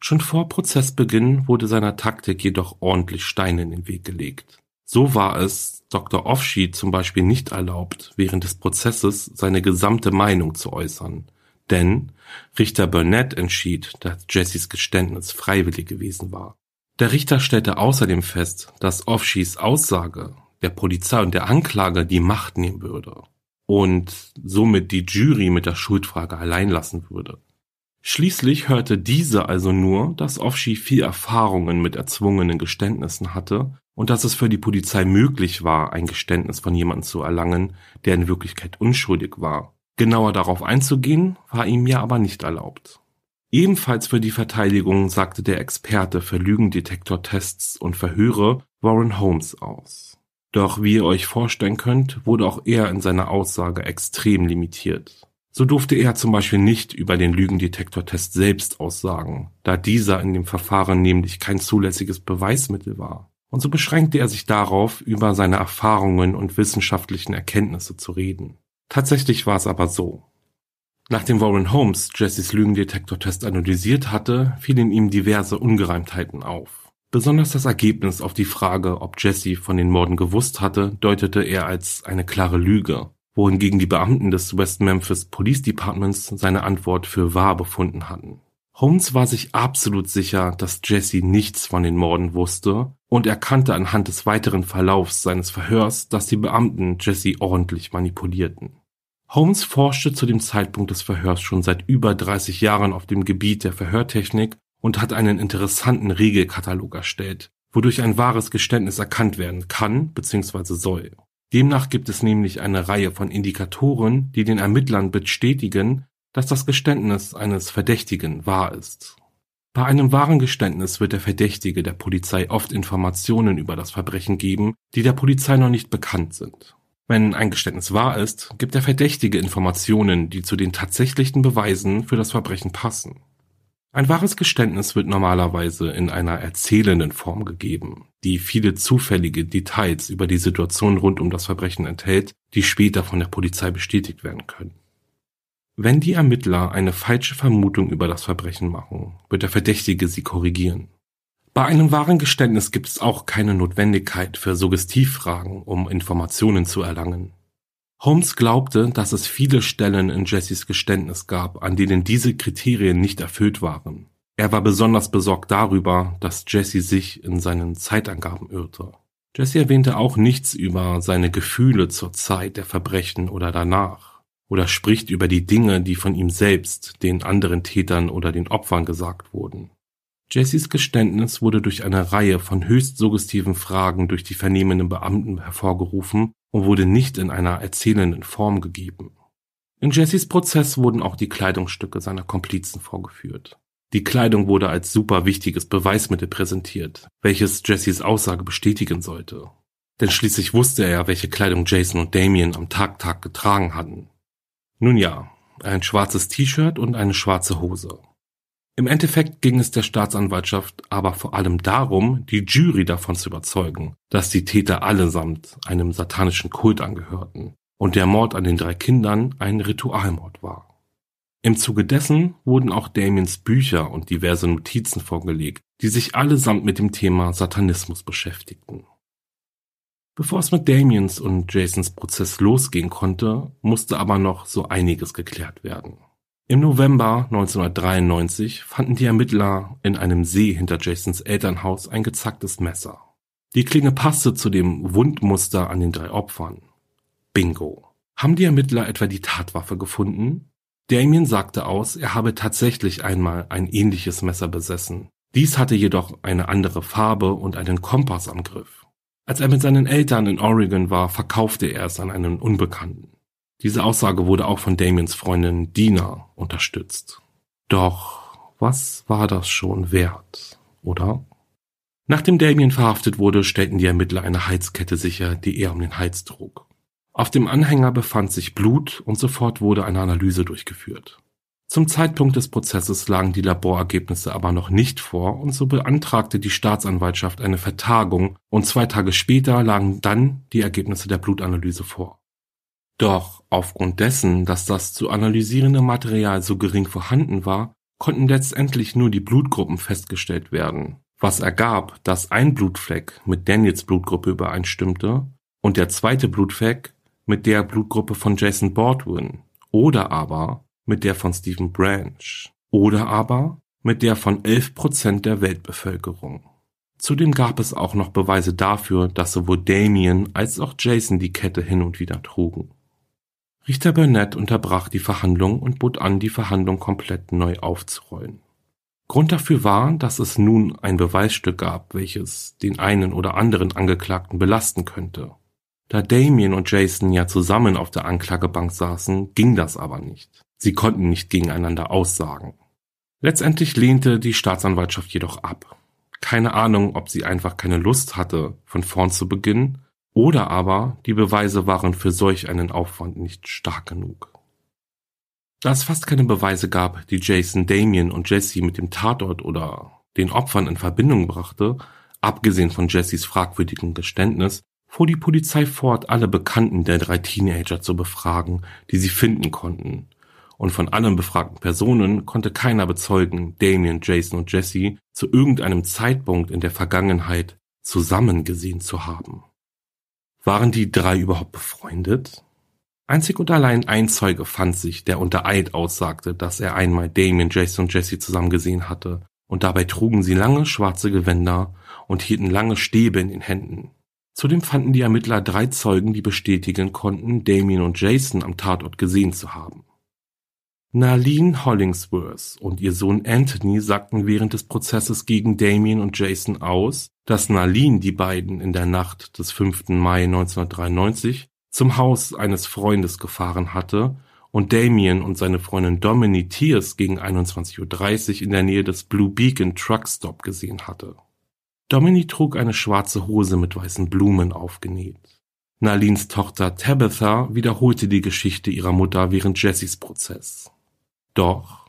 Schon vor Prozessbeginn wurde seiner Taktik jedoch ordentlich Steine in den Weg gelegt. So war es Dr. Offshee zum Beispiel nicht erlaubt, während des Prozesses seine gesamte Meinung zu äußern, denn Richter Burnett entschied, dass Jessys Geständnis freiwillig gewesen war. Der Richter stellte außerdem fest, dass Offshees Aussage der Polizei und der Anklage die Macht nehmen würde und somit die Jury mit der Schuldfrage allein lassen würde. Schließlich hörte diese also nur, dass Offshee viel Erfahrungen mit erzwungenen Geständnissen hatte und dass es für die Polizei möglich war, ein Geständnis von jemandem zu erlangen, der in Wirklichkeit unschuldig war. Genauer darauf einzugehen, war ihm ja aber nicht erlaubt. Ebenfalls für die Verteidigung sagte der Experte für Lügendetektortests und Verhöre Warren Holmes aus. Doch wie ihr euch vorstellen könnt, wurde auch er in seiner Aussage extrem limitiert. So durfte er zum Beispiel nicht über den Lügendetektortest selbst aussagen, da dieser in dem Verfahren nämlich kein zulässiges Beweismittel war. Und so beschränkte er sich darauf, über seine Erfahrungen und wissenschaftlichen Erkenntnisse zu reden. Tatsächlich war es aber so. Nachdem Warren Holmes Jessys Lügendetektortest analysiert hatte, fielen ihm diverse Ungereimtheiten auf. Besonders das Ergebnis auf die Frage, ob Jesse von den Morden gewusst hatte, deutete er als eine klare Lüge, wohingegen die Beamten des West Memphis Police Departments seine Antwort für wahr befunden hatten. Holmes war sich absolut sicher, dass Jesse nichts von den Morden wusste und erkannte anhand des weiteren Verlaufs seines Verhörs, dass die Beamten Jesse ordentlich manipulierten. Holmes forschte zu dem Zeitpunkt des Verhörs schon seit über 30 Jahren auf dem Gebiet der Verhörtechnik und hat einen interessanten Regelkatalog erstellt, wodurch ein wahres Geständnis erkannt werden kann bzw. soll. Demnach gibt es nämlich eine Reihe von Indikatoren, die den Ermittlern bestätigen, dass das Geständnis eines Verdächtigen wahr ist. Bei einem wahren Geständnis wird der Verdächtige der Polizei oft Informationen über das Verbrechen geben, die der Polizei noch nicht bekannt sind. Wenn ein Geständnis wahr ist, gibt der Verdächtige Informationen, die zu den tatsächlichen Beweisen für das Verbrechen passen. Ein wahres Geständnis wird normalerweise in einer erzählenden Form gegeben, die viele zufällige Details über die Situation rund um das Verbrechen enthält, die später von der Polizei bestätigt werden können. Wenn die Ermittler eine falsche Vermutung über das Verbrechen machen, wird der Verdächtige sie korrigieren. Bei einem wahren Geständnis gibt es auch keine Notwendigkeit für Suggestivfragen, um Informationen zu erlangen. Holmes glaubte, dass es viele Stellen in Jessys Geständnis gab, an denen diese Kriterien nicht erfüllt waren. Er war besonders besorgt darüber, dass Jesse sich in seinen Zeitangaben irrte. Jesse erwähnte auch nichts über seine Gefühle zur Zeit der Verbrechen oder danach oder spricht über die Dinge, die von ihm selbst, den anderen Tätern oder den Opfern gesagt wurden. Jessys Geständnis wurde durch eine Reihe von höchst suggestiven Fragen durch die vernehmenden Beamten hervorgerufen und wurde nicht in einer erzählenden Form gegeben. In Jessys Prozess wurden auch die Kleidungsstücke seiner Komplizen vorgeführt. Die Kleidung wurde als super wichtiges Beweismittel präsentiert, welches Jessys Aussage bestätigen sollte. Denn schließlich wusste er, welche Kleidung Jason und Damien am Tagtag getragen hatten. Nun ja, ein schwarzes T-Shirt und eine schwarze Hose. Im Endeffekt ging es der Staatsanwaltschaft aber vor allem darum, die Jury davon zu überzeugen, dass die Täter allesamt einem satanischen Kult angehörten und der Mord an den drei Kindern ein Ritualmord war. Im Zuge dessen wurden auch Damiens Bücher und diverse Notizen vorgelegt, die sich allesamt mit dem Thema Satanismus beschäftigten. Bevor es mit Damiens und Jasons Prozess losgehen konnte, musste aber noch so einiges geklärt werden. Im November 1993 fanden die Ermittler in einem See hinter Jasons Elternhaus ein gezacktes Messer. Die Klinge passte zu dem Wundmuster an den drei Opfern. Bingo. Haben die Ermittler etwa die Tatwaffe gefunden? Damien sagte aus, er habe tatsächlich einmal ein ähnliches Messer besessen. Dies hatte jedoch eine andere Farbe und einen Kompass am Griff. Als er mit seinen Eltern in Oregon war, verkaufte er es an einen Unbekannten. Diese Aussage wurde auch von Damiens Freundin Dina unterstützt. Doch was war das schon wert, oder? Nachdem Damien verhaftet wurde, stellten die Ermittler eine Heizkette sicher, die er um den Hals trug. Auf dem Anhänger befand sich Blut und sofort wurde eine Analyse durchgeführt. Zum Zeitpunkt des Prozesses lagen die Laborergebnisse aber noch nicht vor und so beantragte die Staatsanwaltschaft eine Vertagung und zwei Tage später lagen dann die Ergebnisse der Blutanalyse vor. Doch aufgrund dessen, dass das zu analysierende Material so gering vorhanden war, konnten letztendlich nur die Blutgruppen festgestellt werden, was ergab, dass ein Blutfleck mit Daniels Blutgruppe übereinstimmte und der zweite Blutfleck mit der Blutgruppe von Jason Baldwin oder aber mit der von Stephen Branch oder aber mit der von 11 Prozent der Weltbevölkerung. Zudem gab es auch noch Beweise dafür, dass sowohl Damien als auch Jason die Kette hin und wieder trugen. Richter Burnett unterbrach die Verhandlung und bot an, die Verhandlung komplett neu aufzurollen. Grund dafür war, dass es nun ein Beweisstück gab, welches den einen oder anderen Angeklagten belasten könnte. Da Damien und Jason ja zusammen auf der Anklagebank saßen, ging das aber nicht. Sie konnten nicht gegeneinander aussagen. Letztendlich lehnte die Staatsanwaltschaft jedoch ab. Keine Ahnung, ob sie einfach keine Lust hatte, von vorn zu beginnen, oder aber die Beweise waren für solch einen Aufwand nicht stark genug. Da es fast keine Beweise gab, die Jason, Damien und Jesse mit dem Tatort oder den Opfern in Verbindung brachte, abgesehen von Jessys fragwürdigem Geständnis, fuhr die Polizei fort, alle Bekannten der drei Teenager zu befragen, die sie finden konnten, und von allen befragten Personen konnte keiner bezeugen, Damien, Jason und Jesse zu irgendeinem Zeitpunkt in der Vergangenheit zusammen gesehen zu haben. Waren die drei überhaupt befreundet? Einzig und allein ein Zeuge fand sich, der unter Eid aussagte, dass er einmal Damien, Jason und Jesse zusammen gesehen hatte, und dabei trugen sie lange schwarze Gewänder und hielten lange Stäbe in den Händen. Zudem fanden die Ermittler drei Zeugen, die bestätigen konnten, Damien und Jason am Tatort gesehen zu haben. Narlene Hollingsworth und ihr Sohn Anthony sagten während des Prozesses gegen Damien und Jason aus, dass Narlene die beiden in der Nacht des 5. Mai 1993 zum Haus eines Freundes gefahren hatte und Damien und seine Freundin Dominique Tears gegen 21.30 Uhr in der Nähe des Blue Beacon Truck Stop gesehen hatte. Dominique trug eine schwarze Hose mit weißen Blumen aufgenäht. Narlins Tochter Tabitha wiederholte die Geschichte ihrer Mutter während Jessys Prozess. Doch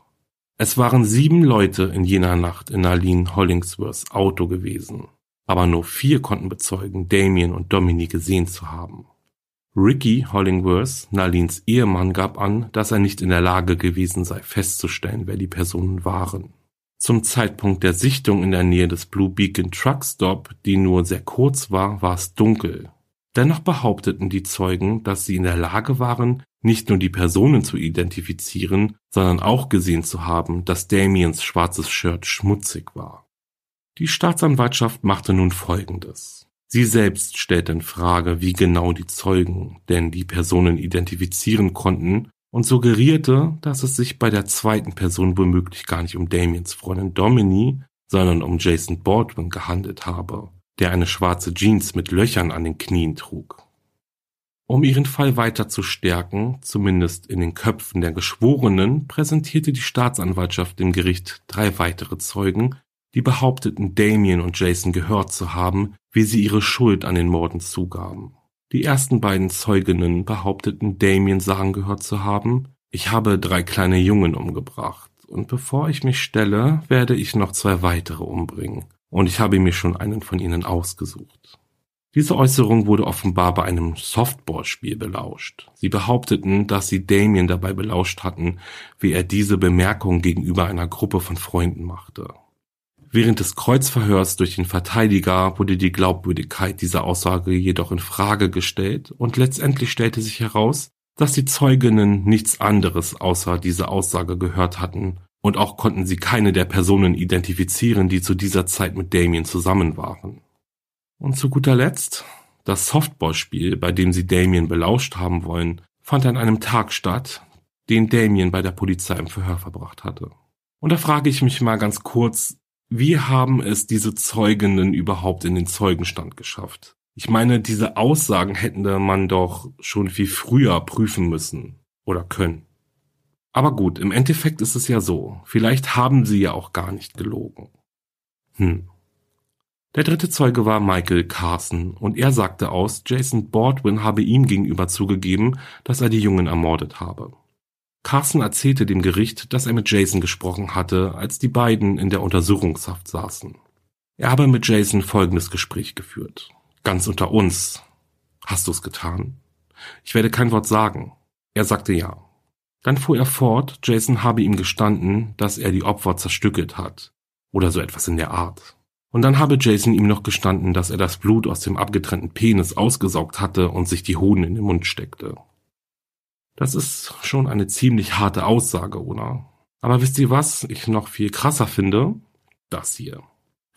es waren sieben Leute in jener Nacht in Arlene Hollingsworths Auto gewesen, aber nur vier konnten bezeugen, Damien und Dominique gesehen zu haben. Ricky Hollingworth, Nalins Ehemann, gab an, dass er nicht in der Lage gewesen sei, festzustellen, wer die Personen waren. Zum Zeitpunkt der Sichtung in der Nähe des Blue Beacon Truck Stop, die nur sehr kurz war, war es dunkel. Dennoch behaupteten die Zeugen, dass sie in der Lage waren, nicht nur die Personen zu identifizieren, sondern auch gesehen zu haben, dass Damiens schwarzes Shirt schmutzig war. Die Staatsanwaltschaft machte nun Folgendes. Sie selbst stellte in Frage, wie genau die Zeugen denn die Personen identifizieren konnten und suggerierte, dass es sich bei der zweiten Person womöglich gar nicht um Damiens Freundin Domini, sondern um Jason Baldwin gehandelt habe, der eine schwarze Jeans mit Löchern an den Knien trug. Um ihren Fall weiter zu stärken, zumindest in den Köpfen der Geschworenen, präsentierte die Staatsanwaltschaft dem Gericht drei weitere Zeugen, die behaupteten, Damien und Jason gehört zu haben, wie sie ihre Schuld an den Morden zugaben. Die ersten beiden Zeuginnen behaupteten, Damien Sachen gehört zu haben, ich habe drei kleine Jungen umgebracht, und bevor ich mich stelle, werde ich noch zwei weitere umbringen, und ich habe mir schon einen von ihnen ausgesucht. Diese Äußerung wurde offenbar bei einem Softballspiel belauscht. Sie behaupteten, dass sie Damien dabei belauscht hatten, wie er diese Bemerkung gegenüber einer Gruppe von Freunden machte. Während des Kreuzverhörs durch den Verteidiger wurde die Glaubwürdigkeit dieser Aussage jedoch in Frage gestellt und letztendlich stellte sich heraus, dass die Zeuginnen nichts anderes außer diese Aussage gehört hatten und auch konnten sie keine der Personen identifizieren, die zu dieser Zeit mit Damien zusammen waren. Und zu guter Letzt, das Softballspiel, bei dem sie Damien belauscht haben wollen, fand an einem Tag statt, den Damien bei der Polizei im Verhör verbracht hatte. Und da frage ich mich mal ganz kurz, wie haben es diese Zeuginnen überhaupt in den Zeugenstand geschafft? Ich meine, diese Aussagen hätten man doch schon viel früher prüfen müssen oder können. Aber gut, im Endeffekt ist es ja so. Vielleicht haben sie ja auch gar nicht gelogen. Hm. Der dritte Zeuge war Michael Carson und er sagte aus, Jason Baldwin habe ihm gegenüber zugegeben, dass er die Jungen ermordet habe. Carson erzählte dem Gericht, dass er mit Jason gesprochen hatte, als die beiden in der Untersuchungshaft saßen. Er habe mit Jason folgendes Gespräch geführt. Ganz unter uns. Hast du's getan? Ich werde kein Wort sagen. Er sagte ja. Dann fuhr er fort, Jason habe ihm gestanden, dass er die Opfer zerstückelt hat. Oder so etwas in der Art. Und dann habe Jason ihm noch gestanden, dass er das Blut aus dem abgetrennten Penis ausgesaugt hatte und sich die Hoden in den Mund steckte. Das ist schon eine ziemlich harte Aussage, oder? Aber wisst ihr was ich noch viel krasser finde? Das hier.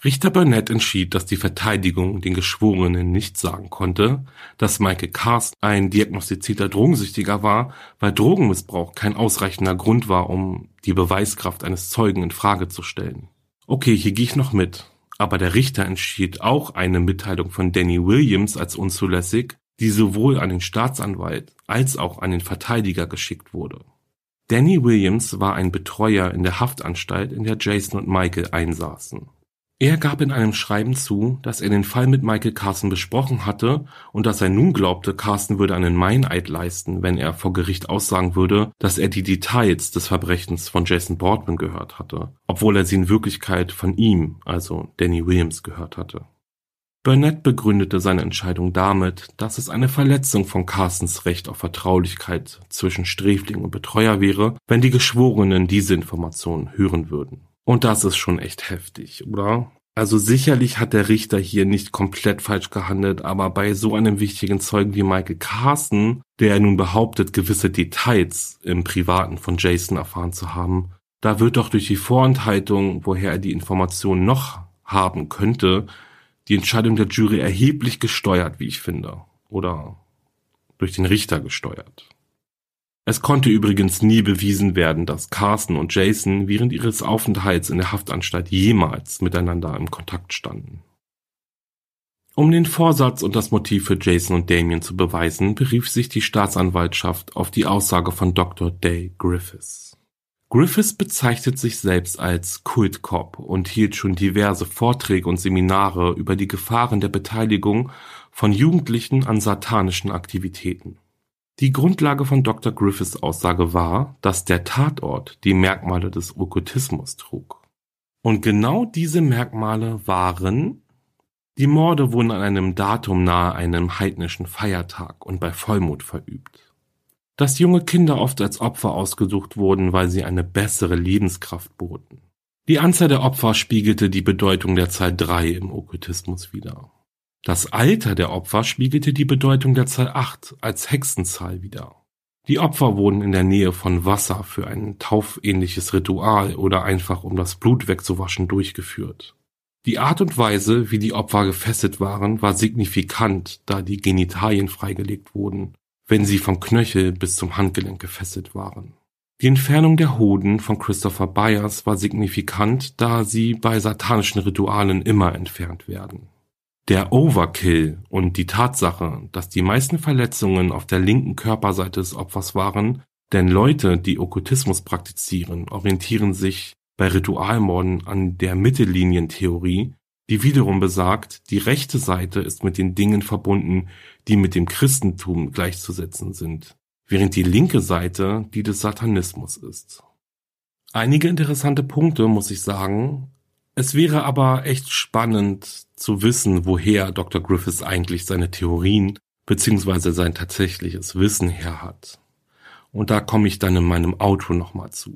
Richter Burnett entschied, dass die Verteidigung den Geschworenen nicht sagen konnte, dass Michael Carsten ein diagnostizierter Drogensüchtiger war, weil Drogenmissbrauch kein ausreichender Grund war, um die Beweiskraft eines Zeugen in Frage zu stellen. Okay, hier gehe ich noch mit aber der Richter entschied auch eine Mitteilung von Danny Williams als unzulässig, die sowohl an den Staatsanwalt als auch an den Verteidiger geschickt wurde. Danny Williams war ein Betreuer in der Haftanstalt, in der Jason und Michael einsaßen. Er gab in einem Schreiben zu, dass er den Fall mit Michael Carson besprochen hatte und dass er nun glaubte, Carson würde einen Meineid leisten, wenn er vor Gericht aussagen würde, dass er die Details des Verbrechens von Jason Boardman gehört hatte, obwohl er sie in Wirklichkeit von ihm, also Danny Williams, gehört hatte. Burnett begründete seine Entscheidung damit, dass es eine Verletzung von Carstens Recht auf Vertraulichkeit zwischen Sträfling und Betreuer wäre, wenn die Geschworenen diese Informationen hören würden. Und das ist schon echt heftig, oder? Also sicherlich hat der Richter hier nicht komplett falsch gehandelt, aber bei so einem wichtigen Zeugen wie Michael Carson, der nun behauptet, gewisse Details im Privaten von Jason erfahren zu haben, da wird doch durch die Vorenthaltung, woher er die Informationen noch haben könnte, die Entscheidung der Jury erheblich gesteuert, wie ich finde. Oder durch den Richter gesteuert. Es konnte übrigens nie bewiesen werden, dass Carson und Jason während ihres Aufenthalts in der Haftanstalt jemals miteinander im Kontakt standen. Um den Vorsatz und das Motiv für Jason und Damien zu beweisen, berief sich die Staatsanwaltschaft auf die Aussage von Dr. Day Griffiths. Griffiths bezeichnet sich selbst als Kultcop und hielt schon diverse Vorträge und Seminare über die Gefahren der Beteiligung von Jugendlichen an satanischen Aktivitäten. Die Grundlage von Dr. Griffiths Aussage war, dass der Tatort die Merkmale des Okkultismus trug. Und genau diese Merkmale waren die Morde wurden an einem Datum nahe einem heidnischen Feiertag und bei Vollmond verübt dass junge Kinder oft als Opfer ausgesucht wurden, weil sie eine bessere Lebenskraft boten. Die Anzahl der Opfer spiegelte die Bedeutung der Zahl drei im Okkultismus wider. Das Alter der Opfer spiegelte die Bedeutung der Zahl acht als Hexenzahl wider. Die Opfer wurden in der Nähe von Wasser für ein taufähnliches Ritual oder einfach um das Blut wegzuwaschen durchgeführt. Die Art und Weise, wie die Opfer gefesselt waren, war signifikant, da die Genitalien freigelegt wurden wenn sie vom Knöchel bis zum Handgelenk gefesselt waren. Die Entfernung der Hoden von Christopher Byers war signifikant, da sie bei satanischen Ritualen immer entfernt werden. Der Overkill und die Tatsache, dass die meisten Verletzungen auf der linken Körperseite des Opfers waren, denn Leute, die Okkultismus praktizieren, orientieren sich bei Ritualmorden an der Mittellinientheorie, die wiederum besagt, die rechte Seite ist mit den Dingen verbunden, die mit dem Christentum gleichzusetzen sind, während die linke Seite die des Satanismus ist. Einige interessante Punkte muss ich sagen. Es wäre aber echt spannend zu wissen, woher Dr. Griffiths eigentlich seine Theorien bzw. sein tatsächliches Wissen her hat. Und da komme ich dann in meinem Outro nochmal zu.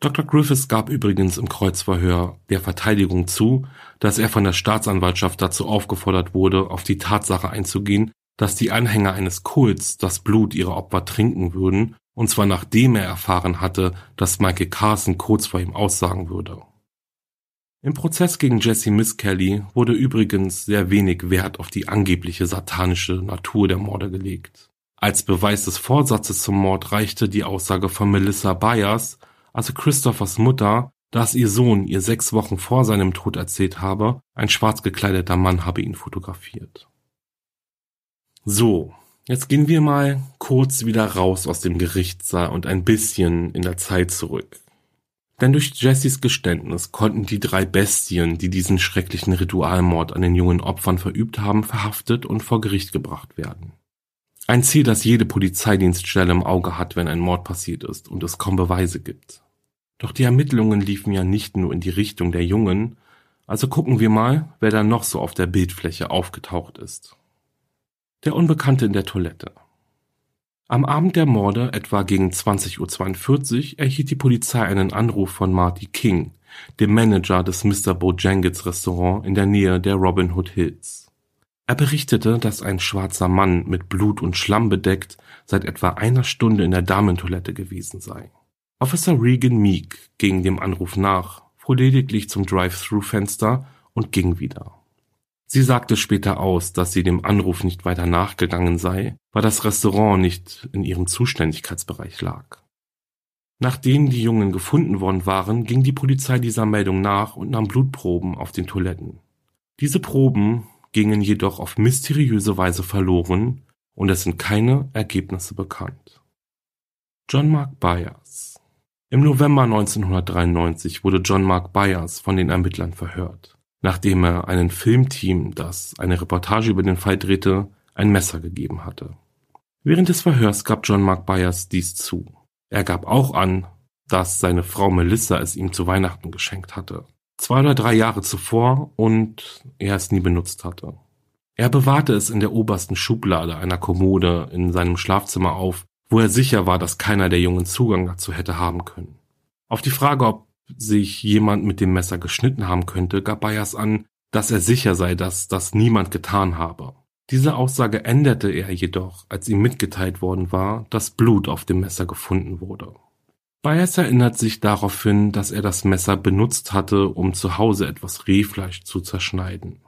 Dr. Griffiths gab übrigens im Kreuzverhör der Verteidigung zu, dass er von der Staatsanwaltschaft dazu aufgefordert wurde, auf die Tatsache einzugehen, dass die Anhänger eines Kults das Blut ihrer Opfer trinken würden, und zwar nachdem er erfahren hatte, dass Michael Carson kurz vor ihm aussagen würde. Im Prozess gegen Jesse Miss Kelly wurde übrigens sehr wenig Wert auf die angebliche satanische Natur der Morde gelegt. Als Beweis des Vorsatzes zum Mord reichte die Aussage von Melissa Byers, also Christophers Mutter, dass ihr Sohn ihr sechs Wochen vor seinem Tod erzählt habe, ein schwarz gekleideter Mann habe ihn fotografiert. So, jetzt gehen wir mal kurz wieder raus aus dem Gerichtssaal und ein bisschen in der Zeit zurück. Denn durch Jessys Geständnis konnten die drei Bestien, die diesen schrecklichen Ritualmord an den jungen Opfern verübt haben, verhaftet und vor Gericht gebracht werden. Ein Ziel, das jede Polizeidienststelle im Auge hat, wenn ein Mord passiert ist und es kaum Beweise gibt. Doch die Ermittlungen liefen ja nicht nur in die Richtung der Jungen, also gucken wir mal, wer da noch so auf der Bildfläche aufgetaucht ist. Der Unbekannte in der Toilette. Am Abend der Morde, etwa gegen 20.42 Uhr, erhielt die Polizei einen Anruf von Marty King, dem Manager des Mr. Bojangles Restaurant in der Nähe der Robin Hood Hills. Er berichtete, dass ein schwarzer Mann mit Blut und Schlamm bedeckt seit etwa einer Stunde in der Damentoilette gewesen sei. Officer Regan Meek ging dem Anruf nach, fuhr lediglich zum Drive-Thru-Fenster und ging wieder. Sie sagte später aus, dass sie dem Anruf nicht weiter nachgegangen sei, weil das Restaurant nicht in ihrem Zuständigkeitsbereich lag. Nachdem die Jungen gefunden worden waren, ging die Polizei dieser Meldung nach und nahm Blutproben auf den Toiletten. Diese Proben gingen jedoch auf mysteriöse Weise verloren und es sind keine Ergebnisse bekannt. John Mark Byers im November 1993 wurde John Mark Byers von den Ermittlern verhört, nachdem er einem Filmteam, das eine Reportage über den Fall drehte, ein Messer gegeben hatte. Während des Verhörs gab John Mark Byers dies zu. Er gab auch an, dass seine Frau Melissa es ihm zu Weihnachten geschenkt hatte. zwei oder drei Jahre zuvor und er es nie benutzt hatte. Er bewahrte es in der obersten Schublade einer Kommode in seinem Schlafzimmer auf, wo er sicher war, dass keiner der Jungen Zugang dazu hätte haben können. Auf die Frage, ob sich jemand mit dem Messer geschnitten haben könnte, gab Bayers an, dass er sicher sei, dass das niemand getan habe. Diese Aussage änderte er jedoch, als ihm mitgeteilt worden war, dass Blut auf dem Messer gefunden wurde. Byers erinnert sich daraufhin, dass er das Messer benutzt hatte, um zu Hause etwas Rehfleisch zu zerschneiden.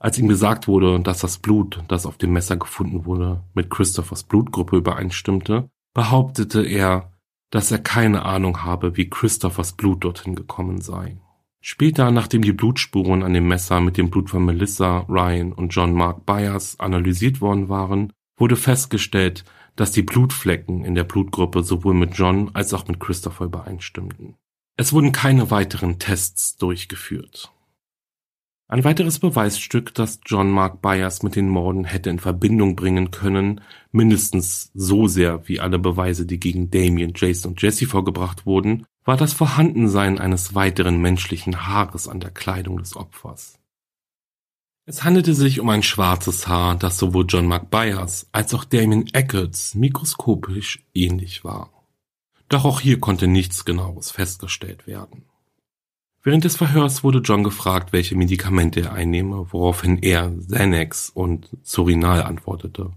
Als ihm gesagt wurde, dass das Blut, das auf dem Messer gefunden wurde, mit Christophers Blutgruppe übereinstimmte, behauptete er, dass er keine Ahnung habe, wie Christophers Blut dorthin gekommen sei. Später, nachdem die Blutspuren an dem Messer mit dem Blut von Melissa, Ryan und John Mark Byers analysiert worden waren, wurde festgestellt, dass die Blutflecken in der Blutgruppe sowohl mit John als auch mit Christopher übereinstimmten. Es wurden keine weiteren Tests durchgeführt. Ein weiteres Beweisstück, das John Mark Byers mit den Morden hätte in Verbindung bringen können, mindestens so sehr wie alle Beweise, die gegen Damien, Jason und Jesse vorgebracht wurden, war das Vorhandensein eines weiteren menschlichen Haares an der Kleidung des Opfers. Es handelte sich um ein schwarzes Haar, das sowohl John Mark Byers als auch Damien Eccles mikroskopisch ähnlich war. Doch auch hier konnte nichts Genaues festgestellt werden. Während des Verhörs wurde John gefragt, welche Medikamente er einnehme, woraufhin er Xanax und Zorinal antwortete.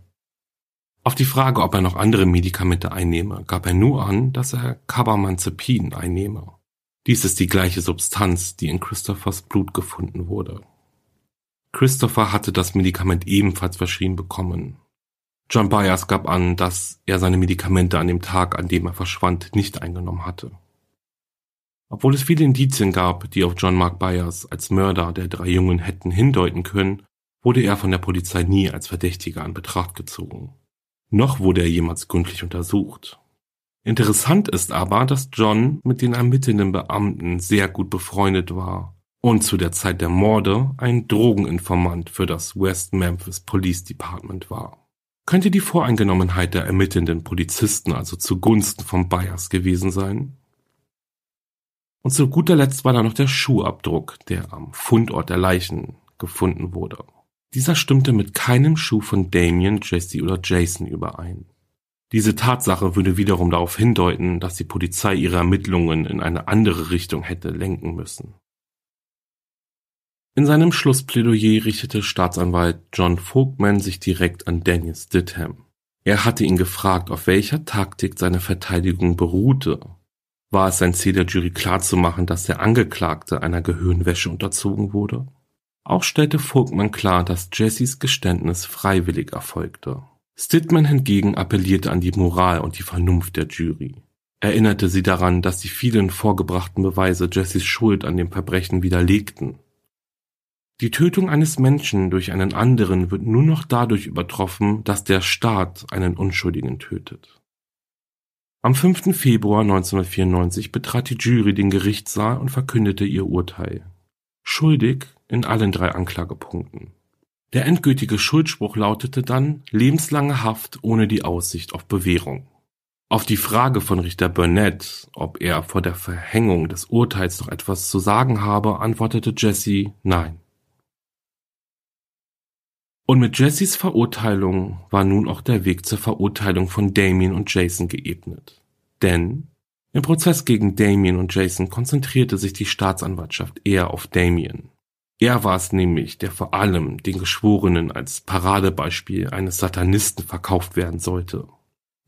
Auf die Frage, ob er noch andere Medikamente einnehme, gab er nur an, dass er Carbamazepin einnehme. Dies ist die gleiche Substanz, die in Christophers Blut gefunden wurde. Christopher hatte das Medikament ebenfalls verschrieben bekommen. John Byers gab an, dass er seine Medikamente an dem Tag, an dem er verschwand, nicht eingenommen hatte. Obwohl es viele Indizien gab, die auf John Mark Byers als Mörder der drei Jungen hätten hindeuten können, wurde er von der Polizei nie als Verdächtiger an Betracht gezogen. Noch wurde er jemals gründlich untersucht. Interessant ist aber, dass John mit den ermittelnden Beamten sehr gut befreundet war und zu der Zeit der Morde ein Drogeninformant für das West Memphis Police Department war. Könnte die Voreingenommenheit der ermittelnden Polizisten also zugunsten von Byers gewesen sein? Und zu guter Letzt war da noch der Schuhabdruck, der am Fundort der Leichen gefunden wurde. Dieser stimmte mit keinem Schuh von Damien, Jesse oder Jason überein. Diese Tatsache würde wiederum darauf hindeuten, dass die Polizei ihre Ermittlungen in eine andere Richtung hätte lenken müssen. In seinem Schlussplädoyer richtete Staatsanwalt John Vogtman sich direkt an Daniel Stidham. Er hatte ihn gefragt, auf welcher Taktik seine Verteidigung beruhte. War es sein Ziel der Jury klarzumachen, dass der Angeklagte einer Gehirnwäsche unterzogen wurde? Auch stellte Vogtman klar, dass Jessys Geständnis freiwillig erfolgte. Stidman hingegen appellierte an die Moral und die Vernunft der Jury. Erinnerte sie daran, dass die vielen vorgebrachten Beweise Jessys Schuld an dem Verbrechen widerlegten die Tötung eines Menschen durch einen anderen wird nur noch dadurch übertroffen, dass der Staat einen Unschuldigen tötet. Am 5. Februar 1994 betrat die Jury den Gerichtssaal und verkündete ihr Urteil. Schuldig in allen drei Anklagepunkten. Der endgültige Schuldspruch lautete dann lebenslange Haft ohne die Aussicht auf Bewährung. Auf die Frage von Richter Burnett, ob er vor der Verhängung des Urteils noch etwas zu sagen habe, antwortete Jesse nein. Und mit Jessys Verurteilung war nun auch der Weg zur Verurteilung von Damien und Jason geebnet. Denn im Prozess gegen Damien und Jason konzentrierte sich die Staatsanwaltschaft eher auf Damien. Er war es nämlich, der vor allem den Geschworenen als Paradebeispiel eines Satanisten verkauft werden sollte.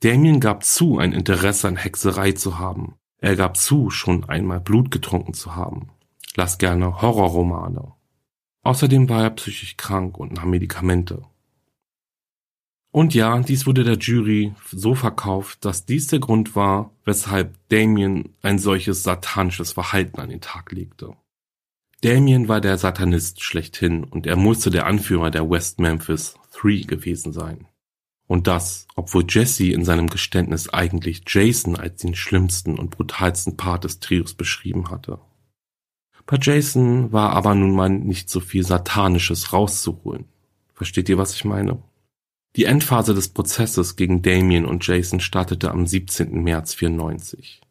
Damien gab zu, ein Interesse an Hexerei zu haben. Er gab zu, schon einmal Blut getrunken zu haben. Las gerne Horrorromane. Außerdem war er psychisch krank und nahm Medikamente. Und ja, dies wurde der Jury so verkauft, dass dies der Grund war, weshalb Damien ein solches satanisches Verhalten an den Tag legte. Damien war der Satanist schlechthin und er musste der Anführer der West Memphis Three gewesen sein. Und das, obwohl Jesse in seinem Geständnis eigentlich Jason als den schlimmsten und brutalsten Part des Trios beschrieben hatte. Bei Jason war aber nun mal nicht so viel Satanisches rauszuholen. Versteht ihr, was ich meine? Die Endphase des Prozesses gegen Damien und Jason startete am 17. März 94.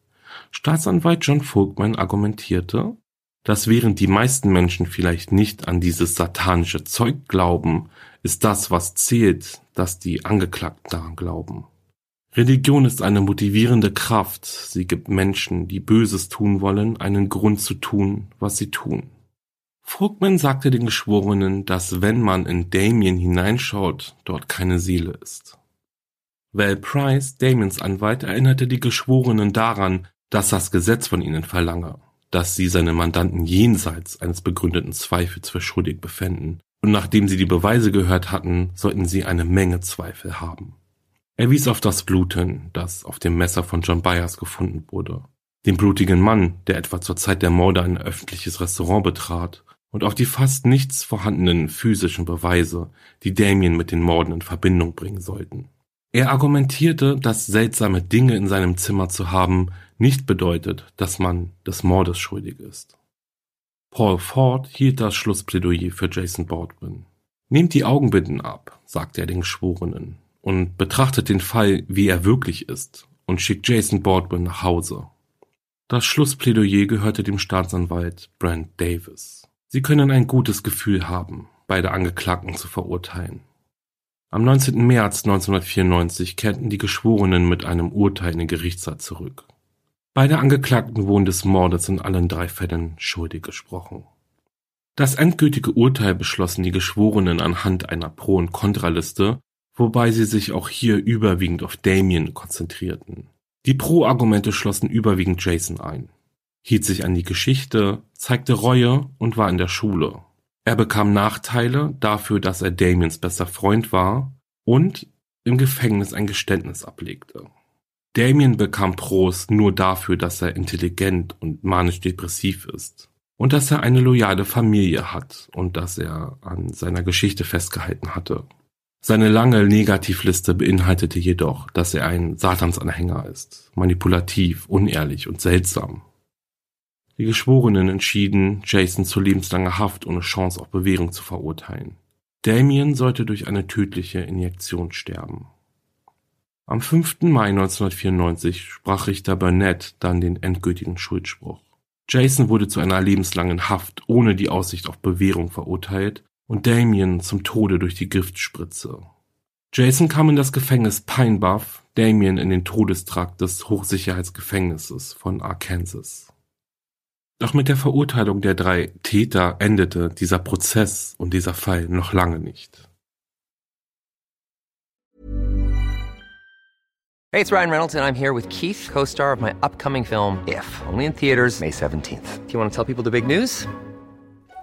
Staatsanwalt John Vogtman argumentierte, dass während die meisten Menschen vielleicht nicht an dieses satanische Zeug glauben, ist das, was zählt, dass die Angeklagten daran glauben. Religion ist eine motivierende Kraft. Sie gibt Menschen, die Böses tun wollen, einen Grund zu tun, was sie tun. Frugman sagte den Geschworenen, dass wenn man in Damien hineinschaut, dort keine Seele ist. Val Price, Damiens Anwalt, erinnerte die Geschworenen daran, dass das Gesetz von ihnen verlange, dass sie seine Mandanten jenseits eines begründeten Zweifels für schuldig befänden, und nachdem sie die Beweise gehört hatten, sollten sie eine Menge Zweifel haben. Er wies auf das Blut hin, das auf dem Messer von John Byers gefunden wurde, den blutigen Mann, der etwa zur Zeit der Morde ein öffentliches Restaurant betrat, und auf die fast nichts vorhandenen physischen Beweise, die Damien mit den Morden in Verbindung bringen sollten. Er argumentierte, dass seltsame Dinge in seinem Zimmer zu haben nicht bedeutet, dass man des Mordes schuldig ist. Paul Ford hielt das Schlussplädoyer für Jason Baldwin. Nehmt die Augenbinden ab, sagte er den Geschworenen, und betrachtet den Fall, wie er wirklich ist, und schickt Jason Baldwin nach Hause. Das Schlussplädoyer gehörte dem Staatsanwalt Brent Davis. Sie können ein gutes Gefühl haben, beide Angeklagten zu verurteilen. Am 19. März 1994 kehrten die Geschworenen mit einem Urteil in den Gerichtssaal zurück. Beide Angeklagten wurden des Mordes in allen drei Fällen schuldig gesprochen. Das endgültige Urteil beschlossen die Geschworenen anhand einer Pro- und Kontraliste, wobei sie sich auch hier überwiegend auf Damien konzentrierten. Die Pro-Argumente schlossen überwiegend Jason ein, hielt sich an die Geschichte, zeigte Reue und war in der Schule. Er bekam Nachteile dafür, dass er Damiens bester Freund war und im Gefängnis ein Geständnis ablegte. Damien bekam Pros nur dafür, dass er intelligent und manisch-depressiv ist und dass er eine loyale Familie hat und dass er an seiner Geschichte festgehalten hatte. Seine lange Negativliste beinhaltete jedoch, dass er ein Satansanhänger ist, manipulativ, unehrlich und seltsam. Die Geschworenen entschieden, Jason zu lebenslanger Haft ohne Chance auf Bewährung zu verurteilen. Damien sollte durch eine tödliche Injektion sterben. Am 5. Mai 1994 sprach Richter Burnett dann den endgültigen Schuldspruch. Jason wurde zu einer lebenslangen Haft ohne die Aussicht auf Bewährung verurteilt und Damien zum Tode durch die Giftspritze. Jason kam in das Gefängnis Pine Bluff, Damien in den Todestrakt des Hochsicherheitsgefängnisses von Arkansas. Doch mit der Verurteilung der drei Täter endete dieser Prozess und dieser Fall noch lange nicht. Hey, it's Ryan Reynolds, and I'm here with Keith, co star of my upcoming film, If, only in theaters, May 17th. Do you want to tell people the big news?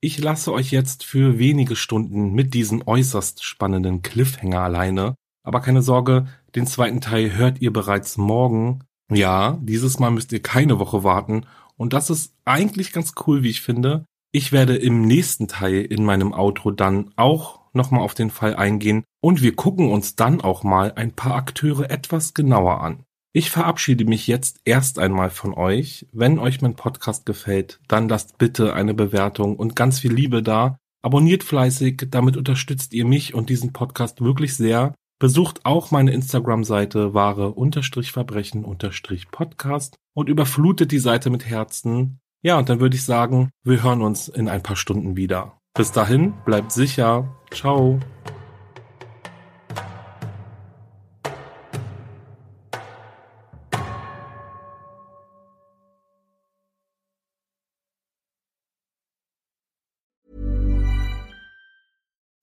Ich lasse euch jetzt für wenige Stunden mit diesem äußerst spannenden Cliffhanger alleine. Aber keine Sorge, den zweiten Teil hört ihr bereits morgen. Ja, dieses Mal müsst ihr keine Woche warten. Und das ist eigentlich ganz cool, wie ich finde. Ich werde im nächsten Teil in meinem Outro dann auch nochmal auf den Fall eingehen und wir gucken uns dann auch mal ein paar Akteure etwas genauer an. Ich verabschiede mich jetzt erst einmal von euch. Wenn euch mein Podcast gefällt, dann lasst bitte eine Bewertung und ganz viel Liebe da. Abonniert fleißig, damit unterstützt ihr mich und diesen Podcast wirklich sehr. Besucht auch meine Instagram-Seite wahre-verbrechen-podcast und überflutet die Seite mit Herzen. Ja, und dann würde ich sagen, wir hören uns in ein paar Stunden wieder. Bis dahin, bleibt sicher. Ciao.